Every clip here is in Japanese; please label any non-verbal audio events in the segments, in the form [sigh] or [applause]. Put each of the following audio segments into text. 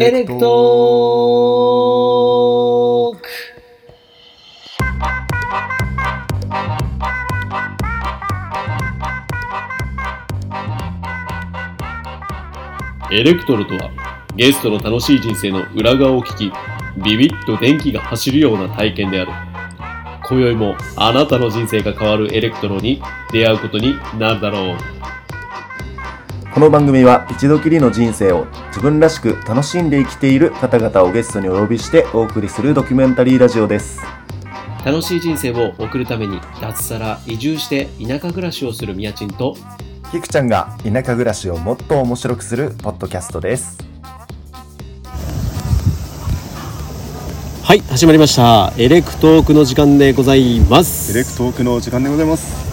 エレクトークエレクトロとは、ゲストの楽しい人生の裏側を聞き、ビビッと電気が走るような体験である。今宵もあなたの人生が変わるエレクトロに出会うことになるだろう。この番組は一度きりの人生を自分らしく楽しんで生きている方々をゲストにお呼びしてお送りするドキュメンタリーラジオです。楽しい人生を送るために脱サラ移住して田舎暮らしをするみやちんとキクちゃんが田舎暮らしをもっと面白くするポッドキャストです。はい始まりましたエレクトークの時間でございますエレクトークの時間でございます。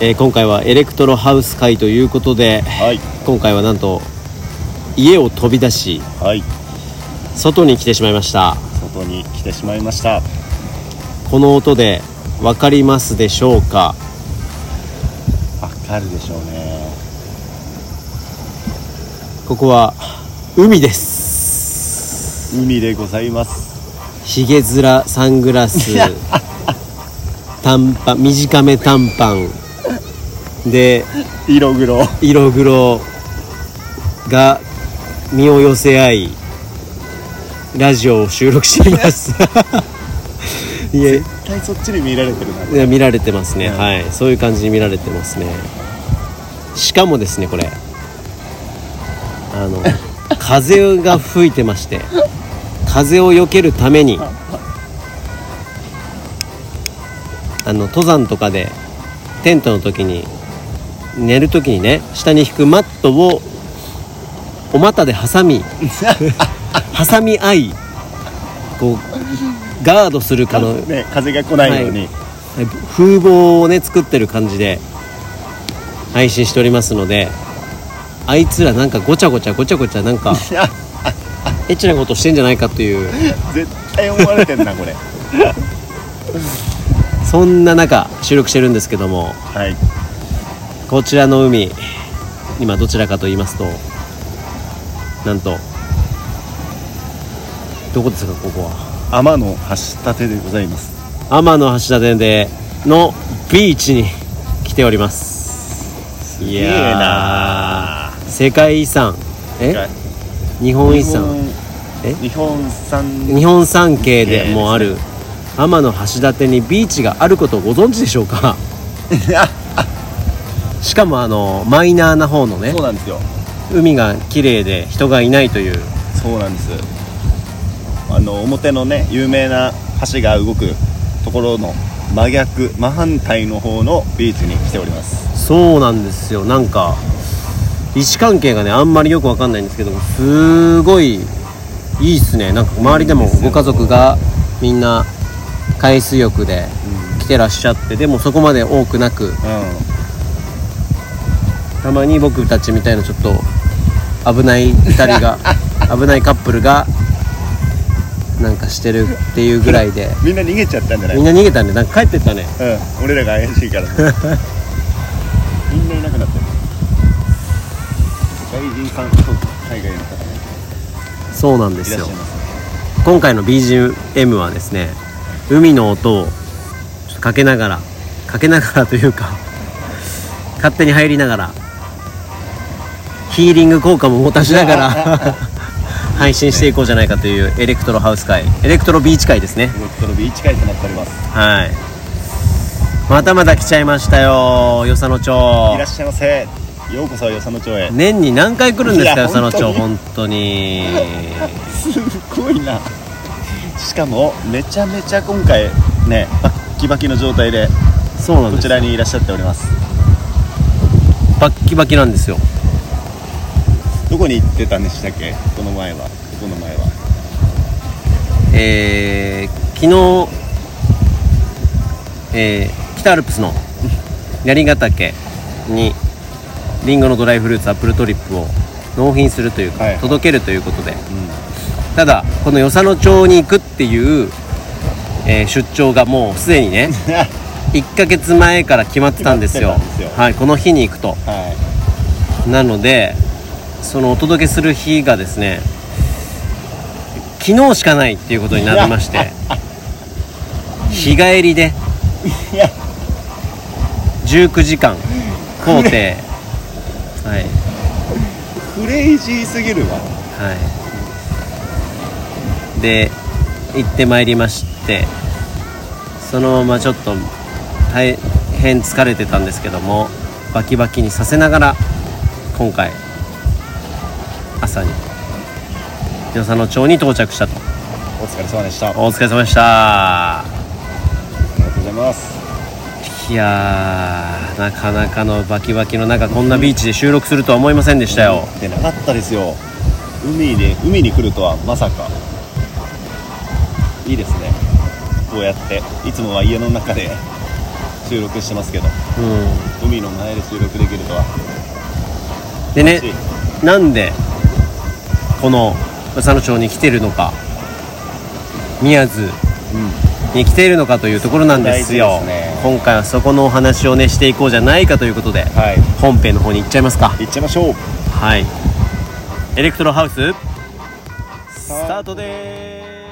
えー今回はエレクトロハウス会ということではい。今回はなんと家を飛び出しはい。外に来てしまいました外に来てしまいました。この音で分かりますでしょうか？わかるでしょうね。ここは海です海でございます。ヒゲ面サングラス [laughs] 短パン短め短パンで色黒。色黒が身を寄せ合いラジオを収録しています。[laughs] いえ。絶対そっちに見られてるな。いや見られてますね、うん。はい。そういう感じに見られてますね。しかもですねこれ。あの [laughs] 風が吹いてまして風を避けるためにあの登山とかでテントの時に寝る時にね下に引くマットをお股で挟み [laughs] 挟み合いこうガードするかのね、風が来ないように。風貌をね作ってる感じで配信しておりますのであいつらなんかごちゃごちゃごちゃごちゃなんかエッチなことしてんじゃないかという絶対思われてんな、これ。[laughs] そんな中収録してるんですけどもはい。こちらの海今どちらかと言いますとなんとどこですかここは？天の橋立でございます。天橋立でのビーチに来ております。いげえな。ー世界遺産。え？日本遺産。え？日本産。日本三景でもある天橋立にビーチがあることをご存知でしょうか？しかもあのマイナーな方のねそうなんですよ。海が綺麗で人がいないという。そうなんです。あの表のね有名な橋が動くところの真逆真反対の方のビーチに来ております。そうなんですよ。なんか位置関係がねあんまりよくわかんないんですけどもすごいいいっすね。なんか周りでもご家族がみんな海水浴で来てらっしゃってでもそこまで多くなくうたまに僕たちみたいなちょっと危ない2人が [laughs] 危ないカップルがなんかしてるっていうぐらいで。んみんな逃げちゃったんじゃない？みんな逃げたんでなんか帰ってったね。うん俺らが怪しいから。みんないなくなってる外人さんそう海外の方ね。そうなんですよ。今回の BGM はですね海の音をちょっとかけながらかけながらというか勝手に入りながらヒーリング効果も持たしながら配信していこうじゃないかというエレクトロハウス回エレクトロビーチ回ですね。エレクトロビーチ回となっております。はい。またまた来ちゃいましたよ与謝野町らっしゃいませ。ようこそ与謝野町へ。年に何回来るんですか与謝野町本本当に。すごいな。しかもめちゃめちゃ今回ねバッキバキの状態でそうなんですこちらにいらっしゃっております。バッキバキなんですよどこに行ってたんでしたっけ？この前は。ここの前は。えー昨日、えー北アルプスの [laughs] 槍ヶ岳にリンゴのドライフルーツアップルトリップを納品するというか、はい届けるということで。うただこの与謝野町に行くっていう、えー出張がもうすでにね [laughs] ん1ヶ月前から決まってたんですよ。はいこの日に行くと。はなのでそのお届けする日がですね昨日しかないっていうことになりまして日帰りでいや。19時間工程はい。クレイジーすぎるわ。はい。で行ってまいりましてそのままちょっと大変疲れてたんですけどもバキバキにさせながら今回朝に。与謝野町に到着したと。お疲れ様でした。ありお疲れ様でした。がとうございます。いやーなかなかのバキバキの中こんなビーチで収録するとは思いませんでしたよ。でなかったですよ。海で海に来るとはまさか。いいですね。こうやっていつもは家の中で [laughs] 収録してますけど。うん。海の前で収録できるとは。でねなんでこの与謝野町に来てるのか。宮津に来ているのかというところなんですよ。ね。今回はそこのお話をねしていこうじゃないかということではい。本編の方に行っちゃいますか。行っちゃいましょう。はい。エレクトロハウススタートです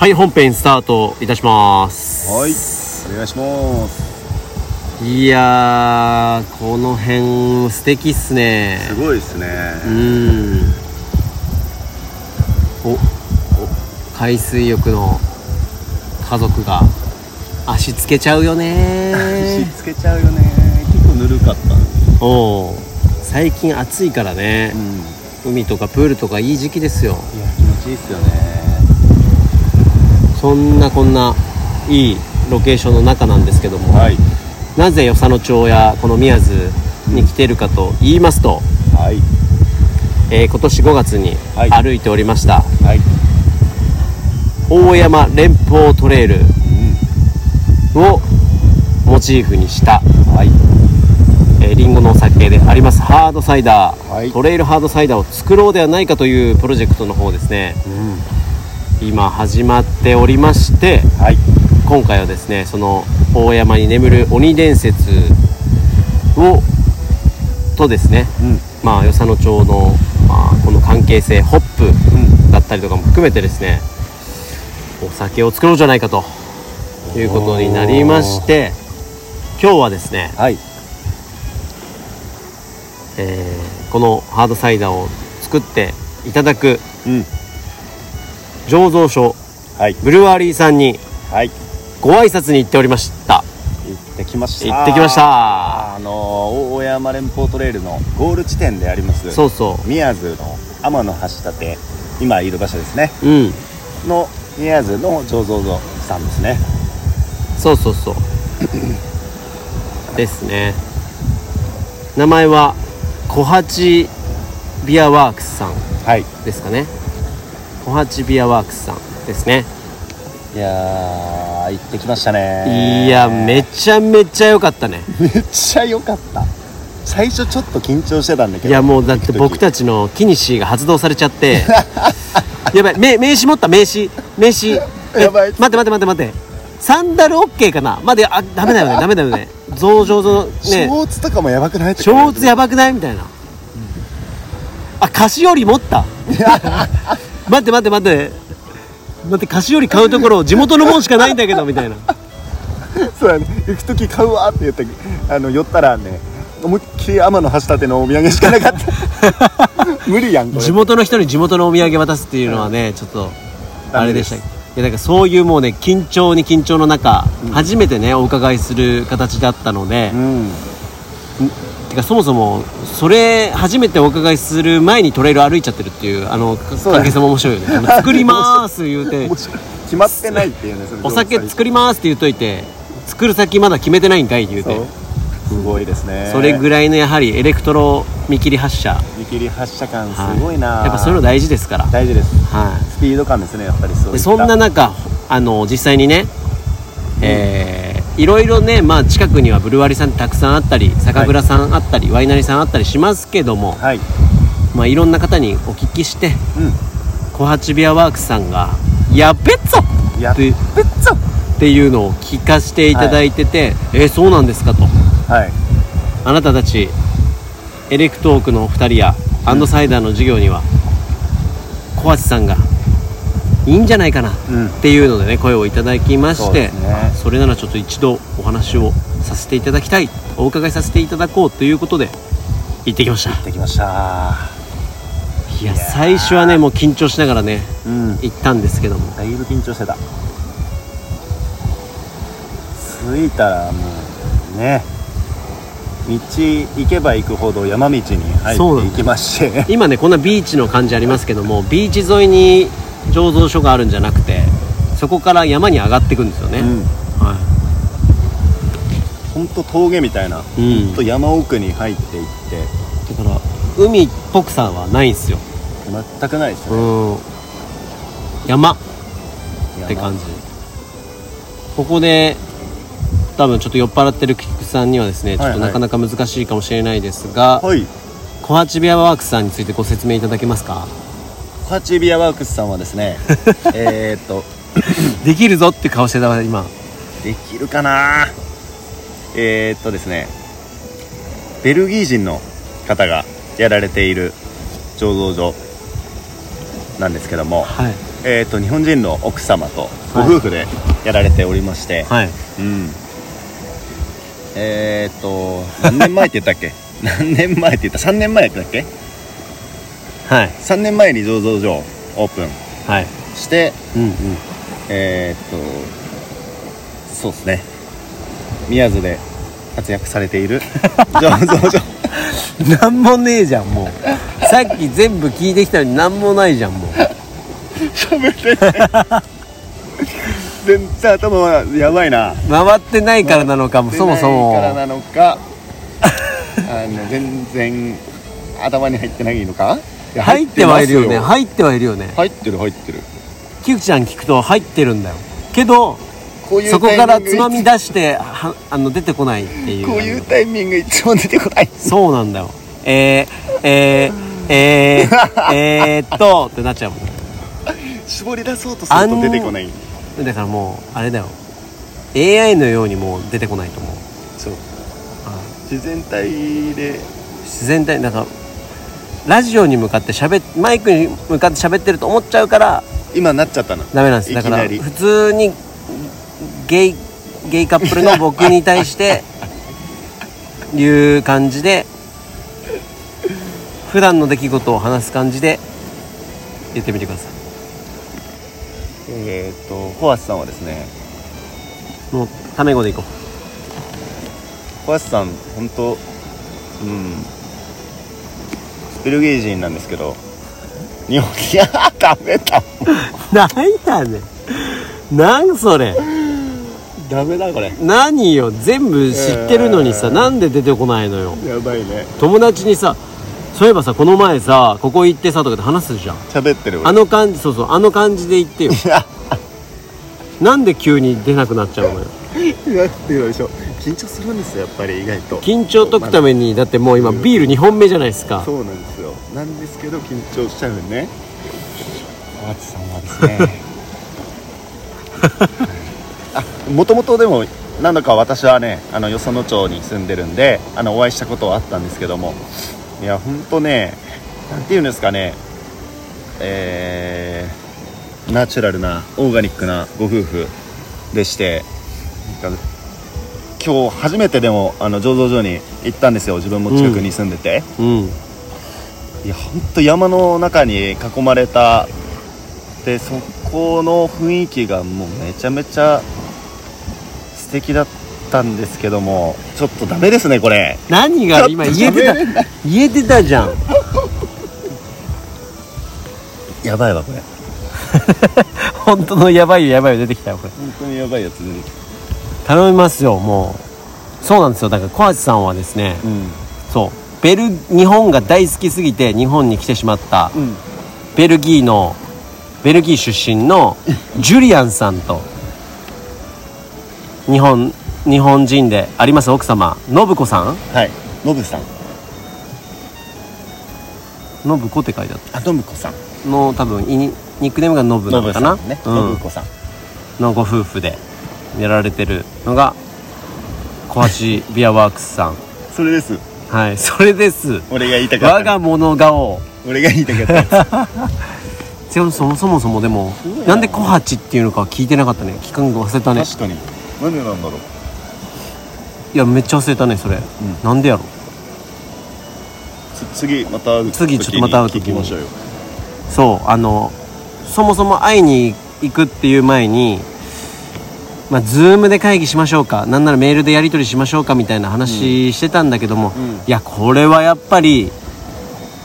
はい本編スタートいたします。はいお願いします。いやーこの辺素敵っすね。すごいですね。うん。お海水浴の家族が足つけちゃうよね。足つけちゃうよね。結構ぬるかったおう。最近暑いからね。うん。海とかプールとかいい時期ですよ。いや気持ちいいっすよねそんなこんないいロケーションの中なんですけども、はい。なぜ与謝野町やこの宮津に来てるかと言いますと、はい。えー今年5月にはい。歩いておりました、はい。大山連峰トレイルうん。をモチーフにした、はい。えーリンゴのお酒でありますハードサイダー、はい。トレイルハードサイダーを作ろうではないかというプロジェクトの方ですね。うん今始まっておりましてはい。今回はですねその大山に眠る鬼伝説をとですねうん。まあ与謝野町の、まあ、この関係性ホップうん。だったりとかも含めてですねお酒を作ろうじゃないかということになりまして今日はですね、はい。えーこのハードサイダーを作っていただくうん醸造所はい。ブルワリーさんにはい。ご挨拶に行っておりました。行ってきました。行ってきました。あの大山連峰トレイルのゴール地点でありますそうそ宮津の天橋立今いる場所ですね。ううん。の宮津の醸造所さんですね。そうそうそう。[clears throat] ですね。名前は小八ビアワークスさんはい。ですかね小八ビアワークスさんですね。いやー行ってきましたね。いやめちゃめちゃ良かったね。めっちゃ良かった。最初ちょっと緊張してたんだけど。いやもうだって僕ちたちのキニシーが発動されちゃって。[laughs] やばい名名刺持った？名刺？名刺？えやばい待って待って待って待って。サンダルオッケーかな？まであダメだよね。[laughs] ダメだよね。増上のシね。ョーツとかもやばくない？ショーツやばくない？みたいな、あ菓子折り持った [laughs] 待って待って待って。待って菓子折り買うところ地元のもんしかないんだけどみたいな。そうやね。行く時買うわって言ってあの寄ったらね思いっきり天の橋立のお土産しかなかった。[laughs] 無理やん地元の人に地元のお土産渡すっていうのはねちょっとあれでした。いやだからそういうもうね緊張に緊張の中、初めてねお伺いする形だったのでう、んてかそもそもそれ初めてお伺いする前にトレイル歩いちゃってるっていうあの関係性も面白いよね。あの [laughs] 作りまーす言うて。決まってないっていうねお酒作りますって言っといて作る先まだ決めてないんかいって言うて。すごいですね。それぐらいのやはりエレクトロ見切り発射見切り発射感はいすごいな、やっぱそういうの大事ですから。大事です。はスピード感ですねやっぱりそうそんな中あの実際にねえーいろいろねまあ近くにはブルワリさんたくさんあったり酒蔵さんあったり、ワイナリーさんあったりしますけどもはい。まあ、いろんな方にお聞きしてうん。小八ビアワークスさんが「やっべっぞ!」やっってべっていうのを聞かせていただいてて「えーそうなんですか?」と。はい「あなたたちエレクトークのお二人やアンドサイダーの授業には小八さんがいいんじゃないかな」うんっていうのでね声をいただきましてそれならちょっと一度お話をさせていただきたいお伺いさせていただこうということで行ってきました。できました。いや最初はねもう緊張しながらねうん。行ったんですけども。だいぶ緊張してた。着いたらもうね道行けば行くほど山道に入っていきまして。今ねこんなビーチの感じありますけどもビーチ沿いに醸造所があるんじゃなくてそこから山に上がっていくんですよね、うん。はほんと峠みたいな、うん。と山奥に入っていって。い、だから海っぽくさはないんですよ。全くないですうね、ん。山。っ山て感じ。ここで多分ちょっと酔っ払ってる菊池さんにはですねちょっとないかなか難しいかもしれないですが、はい。小八ビアワークスさんについてご説明いただけますか？コハチビアワークスさんはですね [laughs] えーっと [laughs] できるぞって顔してたわ今。できるかな？えー、っとですねベルギー人の方がやられている醸造所なんですけども、はい。えー、っと日本人の奥様とごはい。夫婦でやられておりまして、はい。うん。えー、っと何年前って言ったっけ？[laughs] 何年前って言った？3年前だっけ？はい。3年前に醸造所オープンはい。してうんうん。えー、っとそうですね。宮津で活躍されている醸 [laughs] 造所。なんもねえじゃんもう。さっき全部聞いてきたのになんもないじゃんもう。喋ってない。全然頭はやばいな。回ってないからなのかもそもそもからなのか。[laughs] あの全然頭に入ってないのか？入ってはいるよね。入ってはいるよね。入ってる入ってる。キクちゃん聞くと入ってるんだよ。けどこういうそこからつまみ出してはあの出てこないっていう。こういうタイミングいつも出てこない。そうなんだよ。えー、えー、えー、えーっとってなっちゃうもん。絞り出そうとすると出てこない。だからもうあれだよ。AI のようにもう出てこないと思う。そう。自然体で。自然体なんかラジオに向かって喋っマイクに向かって喋ってると思っちゃうから今なっちゃったのダメなんです。だからいきなり。普通にゲイゲイカップルの僕に対していう感じで普段の出来事を話す感じで言ってみてくださえーっとホアスさんはですね。いもうタメ語でいこホアスさん本当うんベルギー人なんですけど日本いや [laughs] ダメだ。うなんやね。んなんそれ。ダメだこれ。何よ。全部知ってるのにさ、えー。なんで出てこないのよ。やばいね。友達にさそういえばさこの前さここ行ってさとかって話すじゃん。喋ってるあの感じそうそうあの感じで言ってよ。なんで急に出なくなっちゃうのよなんていうのでしょ。う緊張するんですよやっぱり意外と。緊張解くためにだってもう今ビール2本目じゃないですか。そうなんですよ。なんですけど緊張しちゃうね。ホアスさんはですね。[laughs] あもともとでも何度か私はねあのよその町に住んでるんであのお会いしたことはあったんですけども。いやほんとねなんていうんですかね。えー、ナチュラルなオーガニックなご夫婦でして今日初めてでもあの醸造所に行ったんですよ。自分も近くに住んでて、うん。いやほんと山の中に囲まれた。でそこの雰囲気がもうめちゃめちゃ素敵だったんですけども。ちょっとダメですねこれ。何が今言えてた言えてたじゃん。やばいわこれ。[laughs] 本当のやばいよやばいよ出てきたよこれ。本当にやばいやつ出てき頼みますよもう。そうなんですよ。だから小橋さんはですねたうん。そう。ベル日本が大好きすぎて日本に来てしまったうん。ベルギーのベルギー出身のジュリアンさんと日本日本人であります奥様信子さん？はい。ノブさん。信子って書いてあっあ信子さん。たの多分イニニックネームが信なのか信なさんね。うん。信子さん。のご夫婦でやられてるのが小橋ビアワークスさん。それです。はいそれです。俺が言いたかった我が物顔。俺が言いたかった [laughs] でもそもそもそもでもなんで小八っていうのか聞いてなかったね。期間忘れたね。確かに。なんでなんだろう。いやめっちゃ忘れたねそれ、ん。なんでやろ。つ次また会う時次ちょっとまた会う時に。聞きましょうよ。そうあのそもそも会いに行くっていう前にまあ、ズームで会議しましょうか。なんならメールでやり取りしましょうかみたいな話してたんだけども、うん。いやこれはやっぱり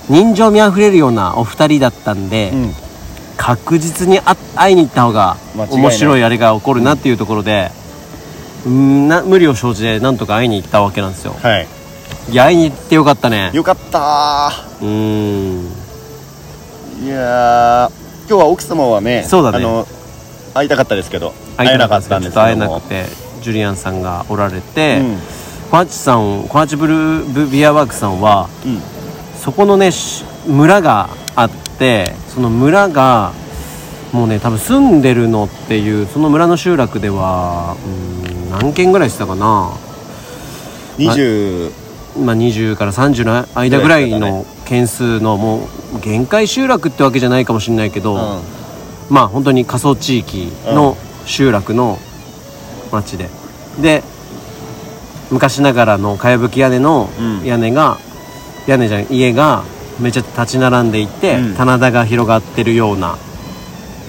人情味あふれるようなお二人だったんで、うん。確実に会会いに行った方が面白いあれが起こるなっていうところで、うんな無理を承知でなんとか会いに行ったわけなんですよ。はい。いや会いに行ってよかったね。よかったうーん。ーいやー今日は奥様はねそうだね。あの会いたかったですけど会えなかったんですけど会えなくてジュリアンさんがおられて、うん。小八さん小八ブルーブビアワークさんはうん。そこのねし村があってその村がもうね多分住んでるのっていうその村の集落ではうん何軒ぐらいしてたかな、20まあ、20から30の間ぐらいの件数のもう限界集落ってわけじゃないかもしれないけど、うん。まあ本当に過疎地域の集落の町で、で昔ながらのかやぶき屋根のうん。屋根が、屋根じゃん家がめっちゃ立ち並んでいて、うん。棚田が広がってるような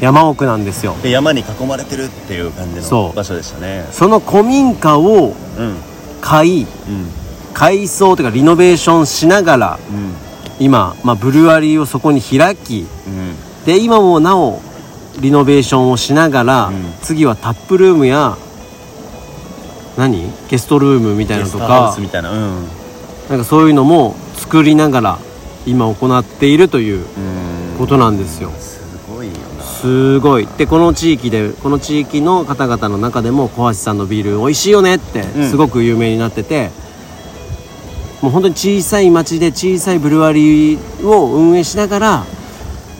山奥なんですよ。で山に囲まれてるっていう感じの場所でしたね。その古民家をうん。買いうん。改装というかリノベーションしながらうん。今、まあ、ブルワリーをそこに開きうん。で今もなおリノベーションをしながら、うん。次はタップルームや何？ゲストルームみたいなのとかスみたいな。うん。なんかそういうのも作りながら今行っているといううん。ことなんですよ。すごいよな。すごい。でこの地域でこの地域の方々の中でも小橋さんのビール美味しいよねってうん。すごく有名になってて、もう本当に小さい町で小さいブルワリーを運営しながら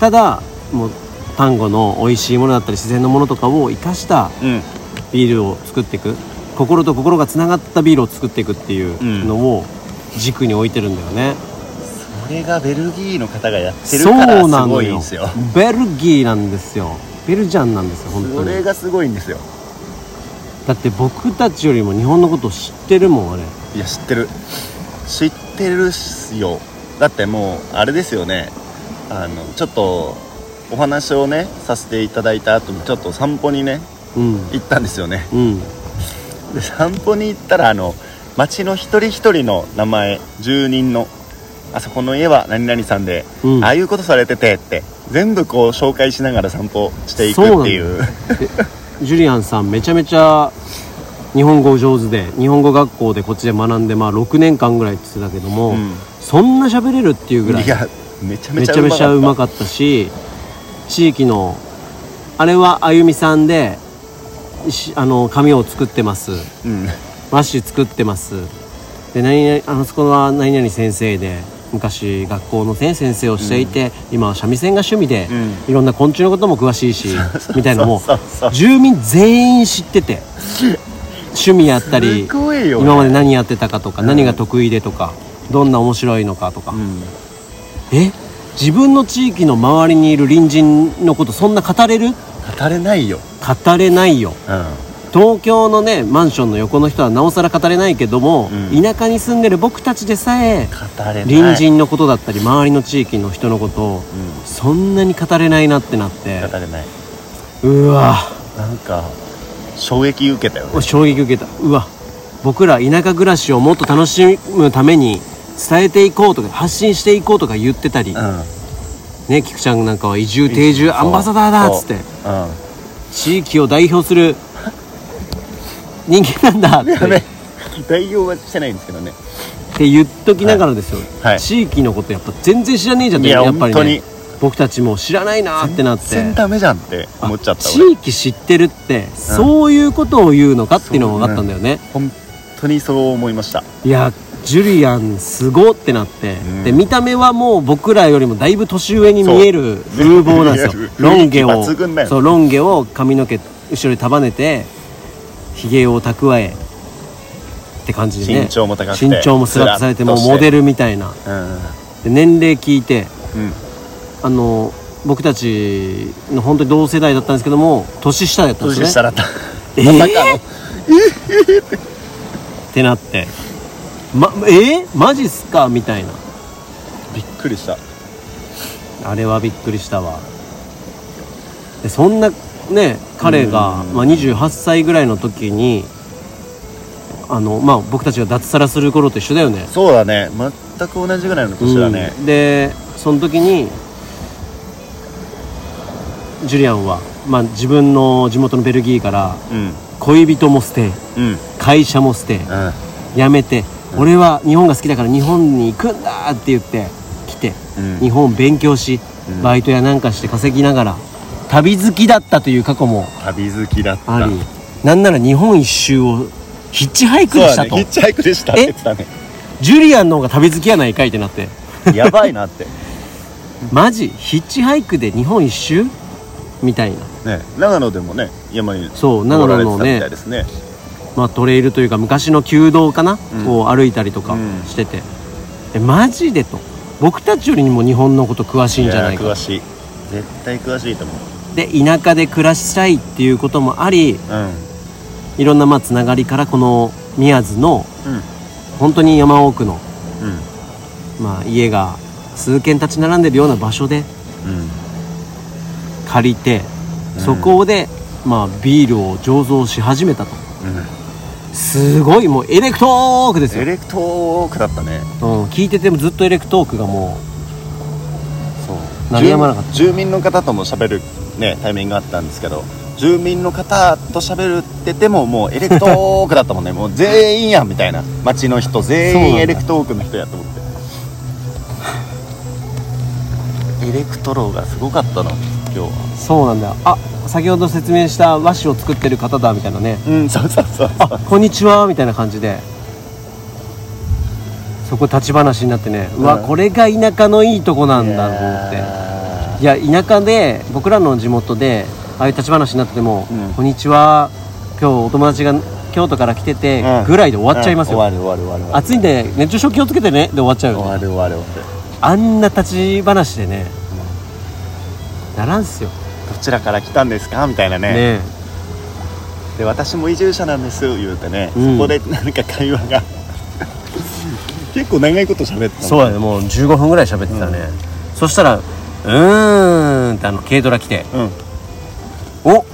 ただもう丹後の美味しいものだったり自然のものとかを生かしたうん。ビールを作っていく。心と心がつながったビールを作っていくっていうのを軸に置いてるんだよね、それがベルギーの方がやってるそからすごいんですよ。ベルギーなんですよ。ベルジャンなんですよ本当に。それがすごいんですよ。だって僕たちよりも日本のことを知ってるもんあれ。いや知ってる。知ってるっすよ。だってもうあれですよね。あのちょっとお話をねさせていただいた後にちょっと散歩にねうん。行ったんですよね。うん。で散歩に行ったらあの町の一人一人の名前住人のあそこの家は何々さんで、うん。ああいうことされててって全部こう紹介しながら散歩していくっていう。ジュリアンさんめちゃめちゃ日本語上手で日本語学校でこっちで学んでまあ6年間ぐらいって言ってたけども、うん。そんな喋れるっていうぐらいいやめちゃめちゃめちゃめちゃうまっかったし地域のあれはあゆみさんでしあの紙を作ってます。たうん。和紙作ってます。で何々あのそこは何々先生で昔学校の、ね、先生をしていて、今は三味線が趣味で、うん。いろんな昆虫のことも詳しいし [laughs] みたいなのも住民全員知ってて趣味やったりね、今まで何やってたかとか、何が得意でとかどんな面白いのかとか、うん。え？自分の地域の周りにいる隣人のことそんな語れる？語れないよ、語れないよ。うん、東京のねマンションの横の人はなおさら語れないけども、うん。田舎に住んでる僕たちでさえ語れない。隣人のことだったり周りの地域の人のことをうん。そんなに語れないなってなって。語れない。うわ。なんか衝撃受けたよね。衝撃受けた。うわ。僕ら田舎暮らしをもっと楽しむために伝えていこうとか発信していこうとか言ってたり、うん。ね菊ちゃんなんかは移住定住アンバサダーだっつって。そう。うん。地域を代表する人間なんだって。やべ代表はしてないんですけどね。って言っときながらですよ、はい。地域のことやっぱ全然知らねえじゃんっていややっぱりね。僕たちも知らないなってなって。全然ダメじゃんって思っちゃった地域知ってるって、そういうことを言うのかっていうのが分かったんだよね、本当にそう思いました。いやジュリアンすごってなって、うん。で見た目はもう僕らよりもだいぶ年上に見える風貌なんですよ。[laughs] ロン毛をそうロン毛を髪の毛後ろに束ねてひげを蓄えって感じでね。身長も高くて身長もスラッとされて。もうモデルみたいな。うん。で年齢聞いてうん。あの僕たちの本当に同世代だったんですけども年下だったんですよね。年下だった。えー？まさかの。ってなってまえ？ー、マジっすか？みたいな。びっくりした。あれはびっくりしたわ。でそんなね彼が、うん。まあ、28歳ぐらいの時にあのまあ僕たちが脱サラする頃と一緒だよね。そうだね。全く同じぐらいの年だね。うん。でその時にジュリアンは、まあ、自分の地元のベルギーからうん。恋人も捨てうん。うん会社も捨て辞めて、俺は日本が好きだから日本に行くんだって言って来てうん。日本勉強し、うん。バイトやなんかして稼ぎながら旅好きだったという過去も旅好きだった。あり。なんなら日本一周をヒッチハイクでしたと、だね。ヒッチハイクでしたって言ってたね。ジュリアンの方が旅好きやないかいってなって。やばいなって。[laughs] マジ？ヒッチハイクで日本一周？みたいな。ね。長野でもね山にそう長野のね。登られてたみたいですねまあ、トレイルというか昔の旧道かな、うん。を歩いたりとかうん。してて、えマジでと。僕たちよりにも日本のこと詳しいんじゃないかや詳しい。絶対詳しいと思う。で田舎で暮らしたいっていうこともありうん。いろんなまあつながりからこの宮津のうん。本当に山奥の、うん。まあ、家が数軒立ち並んでるような場所でうん。借りて、うん。そこで、まあ、ビールを醸造し始めたと。うんすごいもうエレクトークですよ、エレクトークだったね。うん、聞いててもずっとエレクトークがもそう。鳴りやまなかった。住民の方とも喋るねタイミングがあったんですけど住民の方と喋るっててももうエレクトークだったもんね。もう全員やんみたいな。街の人全だ員エレクトークの人やと思って。[laughs] エレクトロがすごかったの今日は。うそうなんだよ。あ先ほど説明した和紙を作ってる方だみたいなね。うんそうそうそうあこんにちはみたいな感じで。そこ立ち話になってねうわうんこれが田舎のいいとこなんだと思って。いや田舎で僕らの地元でああいう立ち話になってても「うん。こんにちは今日お友達が京都から来てて」ぐらいで終わっちゃいますよ、うん終わる終わる終わる。暑いんで熱中症気をつけてねで終わっちゃうよ、ね、終わる終わる終わる。あんな立ち話でね、ならんすよどちらから来たんですか？みたいなね。ね。で私も移住者なんです言うてね、うん。そこでなんか会話が。[laughs] 結構長いこと喋ってたそうやねもう15分ぐらい喋ってたね、そしたら「うーん」ってあの軽トラ来てうん「お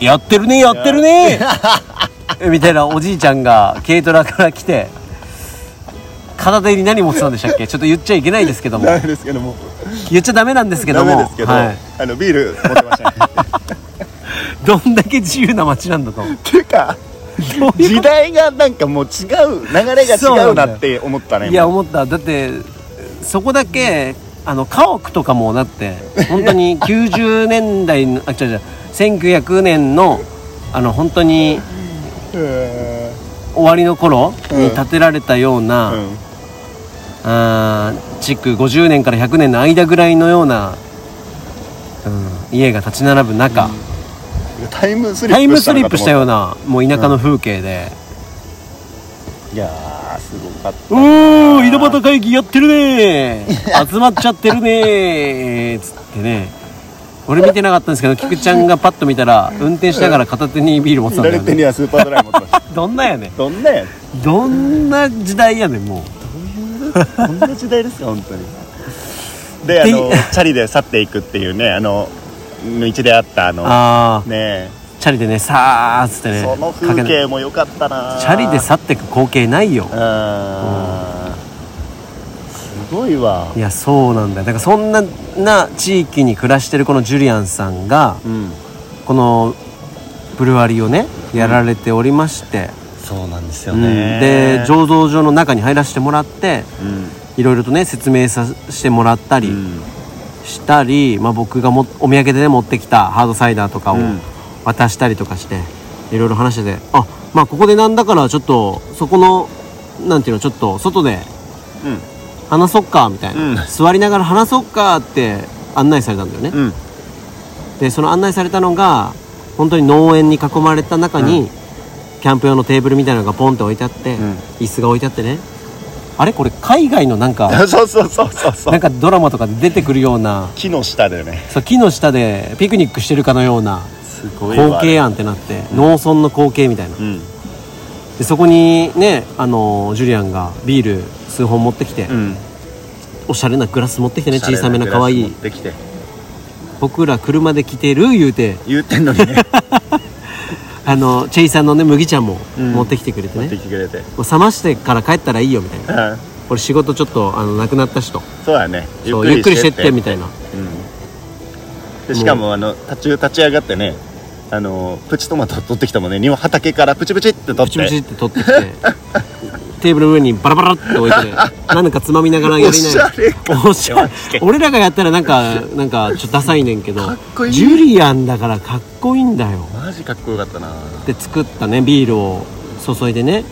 やってるねやってるね」[laughs] みたいなおじいちゃんが軽トラから来て片手に何持ってたんでしたっけ？ちょっと言っちゃいけないですけども。ダメですけども。言っちゃダメなんですけども。ダメですけど、はい、あのビール持ってましたね。[laughs] どんだけ自由な街なんだと。っていうか時代がなんかもう違う流れが違うなって思ったねいや思った。だってそこだけあの家屋とかもだって本当に [laughs] 90年代のあ違う違う1900年のあの本当にうん。終わりの頃にうん建てられたような、うん。あー築50年から100年の間ぐらいのような、うん、家が立ち並ぶ中、タイムスリップタイムスリップしたよううなもう田舎の風景で、いやーすごかった。うー井戸端会議やってるね。ー [laughs] 集まっちゃってるね。ーつってね。俺見てなかったんですけど菊ちゃんがパッと見たら運転しながら片手にビール持ってたんだよ左手にねはスーパードライ持ってました。[laughs] どんなやねん。どんなやどんな時代やねんもこんな時代ですか本当に。であのでチャリで去っていくっていうねあの道であったあうのああね。チャリでねさーっつってねその風景も良かったな。チャリで去ってく光景ないよ。うん。すごいわ。いやそうなんだよ。だからそんなな地域に暮らしてるこのジュリアンさんがうん。このブルワリーをねやられておりまして、そうなんですようん。ねで醸造所の中に入らせてもらってうん。いろいろとね説明させてもらったりうん。したり、まあ、僕がもお土産でね持ってきたハードサイダーとかをうん。渡したりとかしていろいろ話しててあまあここでなんだからちょっとそこのなんていうのちょっと外でうん。話そっかみたいな、うん。座りながら話そっかって案内されたんだよね、うん。でその案内されたのが本当に農園に囲まれた中に、キャンプ用のテーブルみたいなのがポンって置いてあって、うん。椅子が置いてあってね。あれ？これ海外のなんか [laughs] そうそうそうそうそう。なんかドラマとかで出てくるような木の下でね。そう木の下でピクニックしてるかのような光景やんってなって、農村の光景みたいな。うん。でそこにねあのジュリアンがビール数本持ってきて、うん。おしゃれなグラス持ってきてね小さめな可愛い。できて。僕ら車で来てる言うて。言ってんのにね [laughs] あのチェイさんのね麦茶もうん。持ってきてくれてね、持ってきてくれて。もう冷ましてから帰ったらいいよみたいな。うん俺仕事ちょっとあのなくなったしとそうだね。ゆっくりしてって。みたいな。うん。でしかもあの途中立ち上がってねあのプチトマト取ってきたもんね。庭畑からプチプチって取って。プチプチって取ってきて [laughs] テーブルの上にバラバラって置いて何かつまみながらやおりなしゃれか。おしゃれ。俺らがやったらなんかなんかちょっとダサいねんけどかっこいい。ジュリアンだからかっこいいんだよ。マジかっこよかったな。で作ったねビールを注いでね。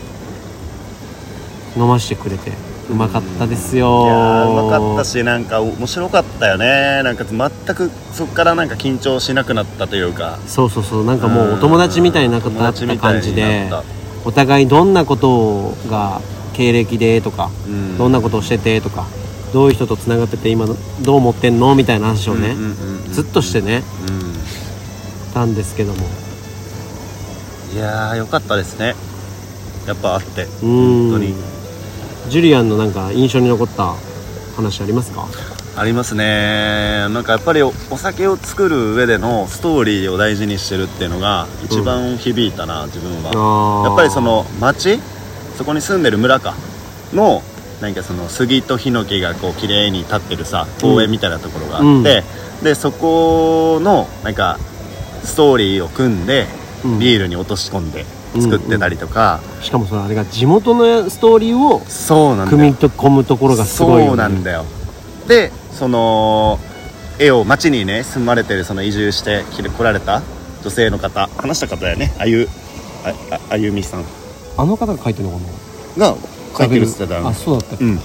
飲ましてくれて。うまかったですよ。いやーうまかったしなんか面白かったよね。なんか全くそこからなんか緊張しなくなったというか。そうそうそう。なんかもうお友達みたいになった友達みたいになった。感じでお互いどんなことが経歴でとか、うん。どんなことをしててとかどういう人とつながってて今どう思ってんのみたいな話をね、ずっとしてねうたんですけども。んいやーよかったですね。やっぱあって。うん。本当に。ジュリアンのなんか印象に残った話ありますか？ありますね。なんかやっぱりおお酒を作る上でのストーリーを大事にしてるっていうのが一番響いたな、自分は。やっぱりその町そこに住んでる村か？のなんかその杉とヒノキがこう綺麗に立ってるさ公園みたいなところがあって、でそこのなんかストーリーを組んでうん。ビールに落とし込んで作ってたりとか、しかもそれあれが地元のストーリーを組み込むところがすごいよ、ね、そうなんだよ。でその絵を町にね住まれてるその移住して来来られた女性の方。話した方やね。あゆあああゆみさん。あの方が書いてるのかな？が書いてるって言ってたあそうだった。うん。だ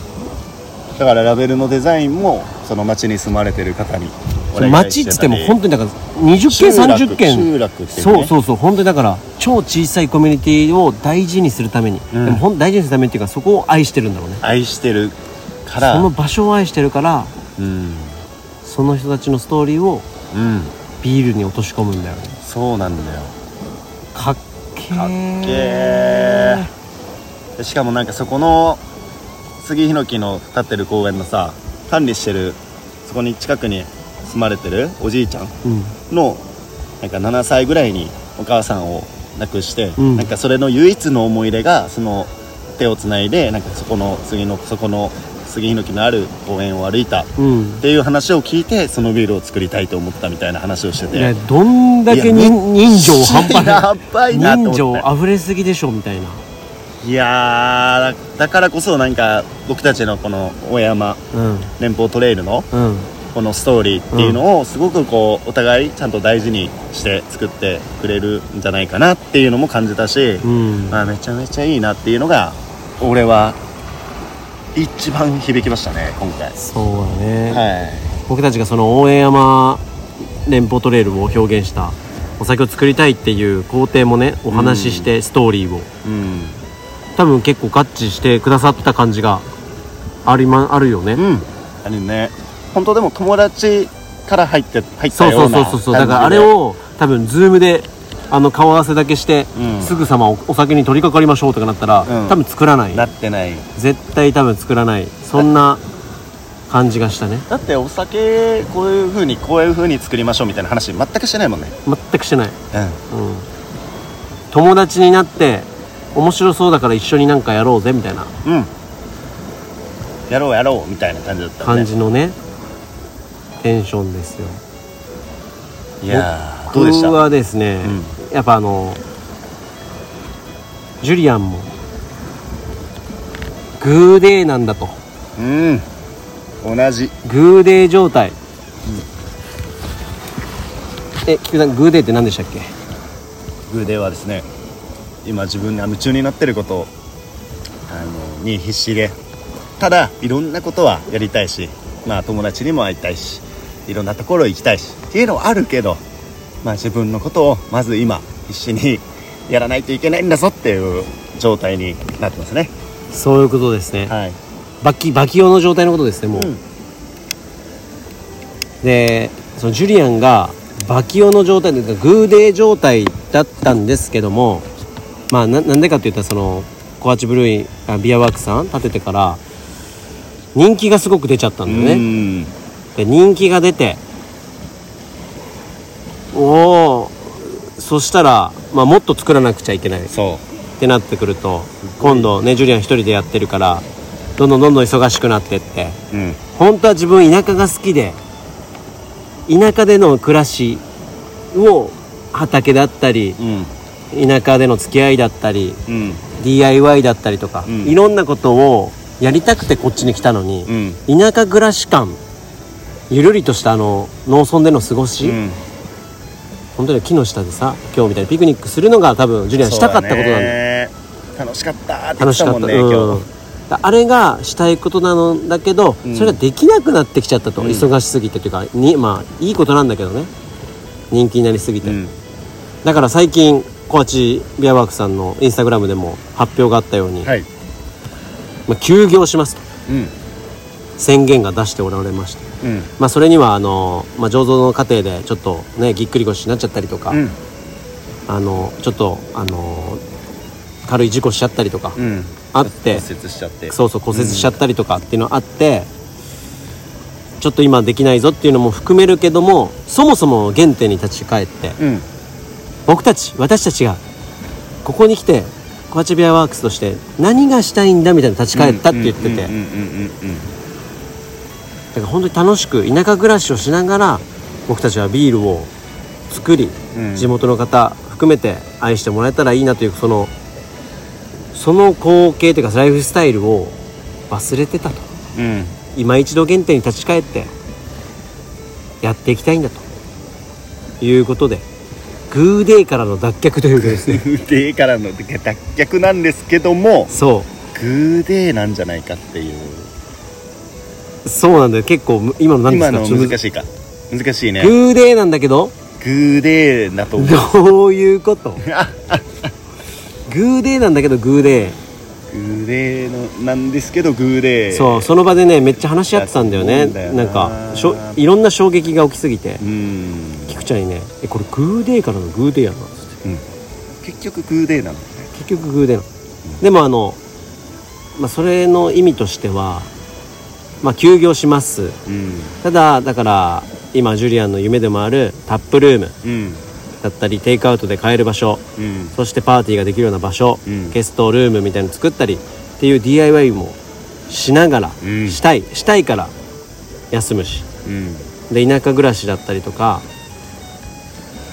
からラベルのデザインもその町に住まれてる方に町っつっても本当にだから20集軒落30軒集落ってね。そうそうそう。本当にだから超小さいコミュニティを大事にするために、うん。でもほん大事にするためにっていうかそこを愛してるんだろうね。愛してるから。その場所を愛してるからうんその人たちのストーリーをうん。ビールに落とし込むんだよね。そうなんだよ。かっけー。かっけー。でしかもなんかそこの杉ヒノキの立ってる公園のさ管理してるそこに近くに住まれてるおじいちゃんうん。のなんか7歳ぐらいにお母さんを亡くして、うん。なんかそれの唯一の思い出がその手をつないでなんかそこの杉のそこの杉ヒノキのある公園を歩いたっうん。ていう話を聞いてそのビールを作りたいと思ったみたいな話をしてて。いやどんだけ人情半端やない人情溢れすぎでしょみたいな。いやーだからこそなんか僕たちのこの大山うん。連峰トレイルのうん。このストーリーっていうのをすごくこうお互いちゃんと大事にして作ってくれるんじゃないかなっていうのも感じたし、うん。まあ、めちゃめちゃいいなっていうのが俺は一番響きましたね今回。そうだね、はい。僕たちがその大江山連峰トレイルを表現したお酒を作りたいっていう工程もねお話ししてストーリーを。うん。多分結構合致してくださった感じがあり,、まあるよね、うん。あれね。本当でも友達から入って入ったそうそうようなそうそう。だからあれを多分ズームであの顔合わせだけして、うん。すぐさまおお酒に取り掛かりましょうとかなったら、うん。多分作らない。なってない。絶対多分作らない。そんな感じがしたね。だってお酒こういう風にこういう風に作りましょうみたいな話全くしてないもんね。全くしてない、うん。うん、友達になって面白そうだから一緒になんかやろうぜみたいな。うん。やろうやろうみたいな感じだったよね。感じのねテンションですよ。いやーどうでした？僕はですね、やっぱあのジュリアンもグーデーなんだと。うん。同じ。グーデー状態、え菊田さんグーデーって何でしたっけ？グーデーはですね今自分が夢中になってることをあのに必死で。ただいろんなことはやりたいしまあ友達にも会いたいしいろんなところ行きたいしっていうのはあるけどまあ自分のことをまず今必死にやらないといけないんだぞっていう状態になってますね。そういうことですね。はい。バキバキ用の状態のことですねもう、うん。でそのジュリアンがバキオの状態でグーデー状態だったんですけどもまあななんでかって言ったらそのコアチブルーイあビアワークさん立ててから人気がすごく出ちゃったんだよね、うん。で人気が出ておおそしたら、まあ、もっと作らなくちゃいけない。っそてなってくると今度ねジュリアン一人でやってるからどんどんどんどん忙しくなってって。ううん。本当は自分田舎が好きで田舎での暮らしを畑だったりうん。田舎での付き合いだったりうん。DIY だったりとか、うん。いろんなことをやりたくてこっちに来たのにう、ん。田舎暮らし感ゆるりとしたあの農村での過ごし、うん本当に木の下でさ今日みたいにピクニックするのが多分ジュリアンしたかったことなんだよ。楽しかったって言って楽しかった。たもんね今うん。日あれがしたいことなのだけど、うん。それができなくなってきちゃったと、うん。忙しすぎてというかにまあいいことなんだけどね。人気になりすぎて、うん。だから最近コアチビアワークさんのインスタグラムでも発表があったように、はい。まあ、休業しますと。うん宣言が出しておられまして、うん。まあ、それにはあの、まあ、醸造の過程でちょっとねぎっくり腰になっちゃったりとか、うん。あのちょっとあの軽い事故しちゃったりとかうん。あって、骨折しちゃって。そうそう骨折しちゃったりとかっていうのあって、ちょっと今できないぞっていうのも含めるけどもそもそも原点に立ち返ってうん。僕たち私たちがここに来てコアチビアワークスとして何がしたいんだみたいな立ち返ったって言ってて、から本当に楽しく田舎暮らしをしながら僕たちはビールを作り、うん。地元の方含めて愛してもらえたらいいなというそのその光景というかライフスタイルを忘れてたと。うん。うん今一度原点に立ち返ってやっていきたいんだと。いうことでグーデーからの脱却というかですね。グーデーからの脱却なんですけどもそう。グーデーなんじゃないかっていうそうなんだよ。結構む今の何です今のかちょっと難しいか。難しいね。グーデーなんだけど。グーデーだと思う。どういうこと？[laughs] グーデーなんだけどグーデグーデーのなんですけどグーデー。ーそうその場でねめっちゃ話し合ってたんだよね。だよな。なんかしょいろんな衝撃が起きすぎて。うん。菊ちゃんにね「えこれグーデーからのグーデーやな」つって。うん。結局グーデーなのね。結局グーデーなの。でもあの、まあ、それの意味としてはまあ休業します。うん。ただだから今ジュリアンの夢でもあるタップルームうん。だったりテイクアウトで買える場所うん。そしてパーティーができるような場所、うん。ゲストルームみたいなの作ったりっていう DIY もしながら、うん。したいしたいから休むし。うん。で田舎暮らしだったりとか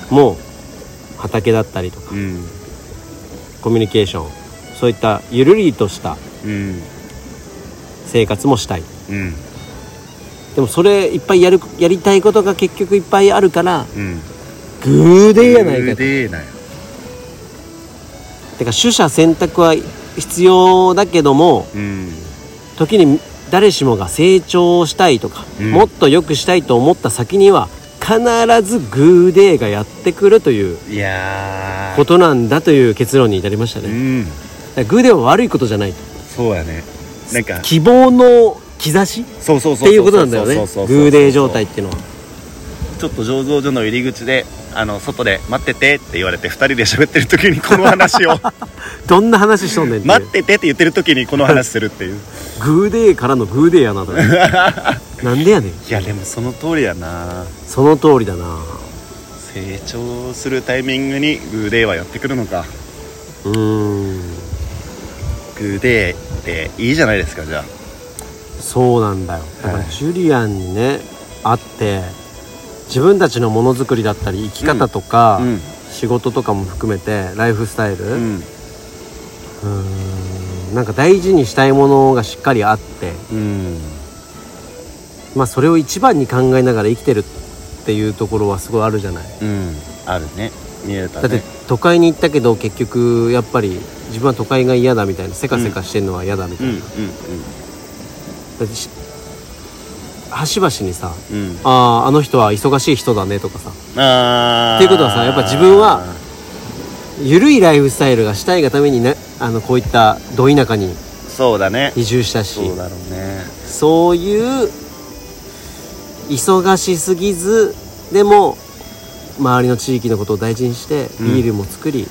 もう畑だったりとかうん。コミュニケーションそういったゆるりとしたうん。生活もしたいうん。でもそれいっぱいやるやりたいことが結局いっぱいあるからうん。グーデーやないグーかとデーなよてか取捨選択は必要だけどもうん。時に誰しもが成長したいとか、うん。もっと良くしたいと思った先には必ずグーデーがやってくるということなんだという結論に至りましたね、うん。らグーデーは悪いことじゃないと。そうやね。なんか。希望の兆し？そうそうそうっていうことなんだよね。グーデー状態っていうのは。ちょっと醸造所の入り口であの外で待っててって言われて2人で喋ってる時にこの話を。[laughs] どんな話しとんねんって待っててって言ってる時にこの話するっていう。グーデーからのグーデーやなと。[laughs] なんでやねん。いやでもその通りやな。その通りだな。成長するタイミングにグーデーはやってくるのか。うーん。グーデーっていいじゃないですかじゃあそうなんだよ。だからはいジュリアンにね会って自分たちのものづくりだったり生き方とか、うん。仕事とかも含めてライフスタイル、ううんーん。なんか大事にしたいものがしっかりあって。うん。まあそれを一番に考えながら生きてるっていうところはすごいあるじゃない。うん。あるね。見えただってね都会に行ったけど結局やっぱり自分は都会が嫌だみたいなせかせかしてるのは嫌だみたいな、うんうんだってし端々にさうん。うんあああの人は忙しい人だねとかさ。っていうことはさやっぱ自分は緩いライフスタイルがしたいがためにねあのこういったど田舎にそうだね。移住したし。そうだろうね。そういう忙しすぎずでも周りの地域のことを大事にしてうん。ビールも作り、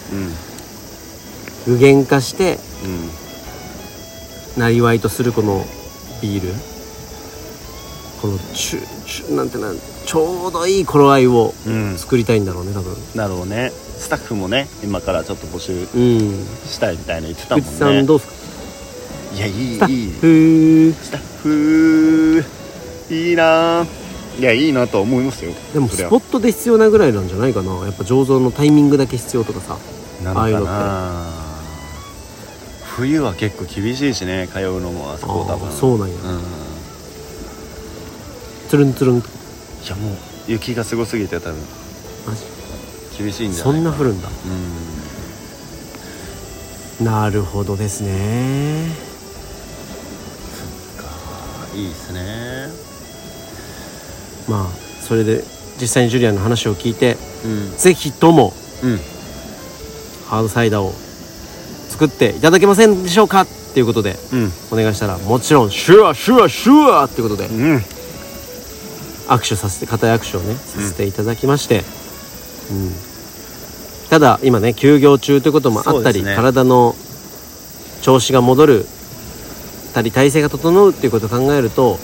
うん。具現化してうん。なりわいとするこのビールこのちゅちゅなんてなんちょうどいい頃合いをうん。作りたいんだろうね多分。なるほどね。スタッフもね今からちょっと募集うん。したいみたいな言ってたもん菊ね池さんどうすか？いやいいスタッフスタッフいいないやいいなとは思いますよ。でもスポットで必要なぐらいなんじゃないかな。やっぱ醸造のタイミングだけ必要とかさ。ああいうのかな冬は結構厳しいしね通うのもあそこ多分。そうなんや。うん。つるんつるんといやもう雪がすごすぎて多分。マジ？厳しいんじゃそな。いんな降るんだ。うん。なるほどですね。か。いいですね。まあそれで実際にジュリアンの話を聞いてうん。ぜひともうん。ハードサイダーを作っていただけませんでしょうかっていうことでうん。お願いしたらもちろんシュアシュアシュアっていうことでうん。握手させて固い握手をねさせていただきまして、うん。ただ今ね休業中ということもあったり、ね。体の調子が戻るたり体勢が整うっていうことを考えると、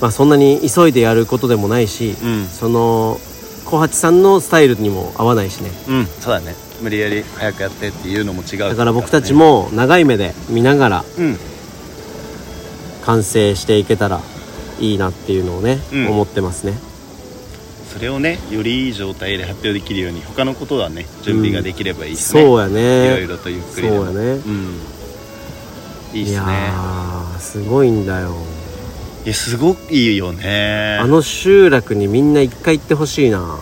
まあ、そんなに急いでやることでもないし、うん。その小八さんのスタイルにも合わないしね。うん。そうだね無理やり早くやってっていうのも違うだから僕たちも長い目で見ながらうん。完成していけたらいいなっていうのをね、うん。思ってますね。それをねよりいい状態で発表できるように他のことはね準備ができればいいですね、そうやいろいねろとゆっくりそうやね。うん。いいっすね。いやーすごいんだよ。いやすごくいいよね。あの集落にみんな一回行ってほしいな。行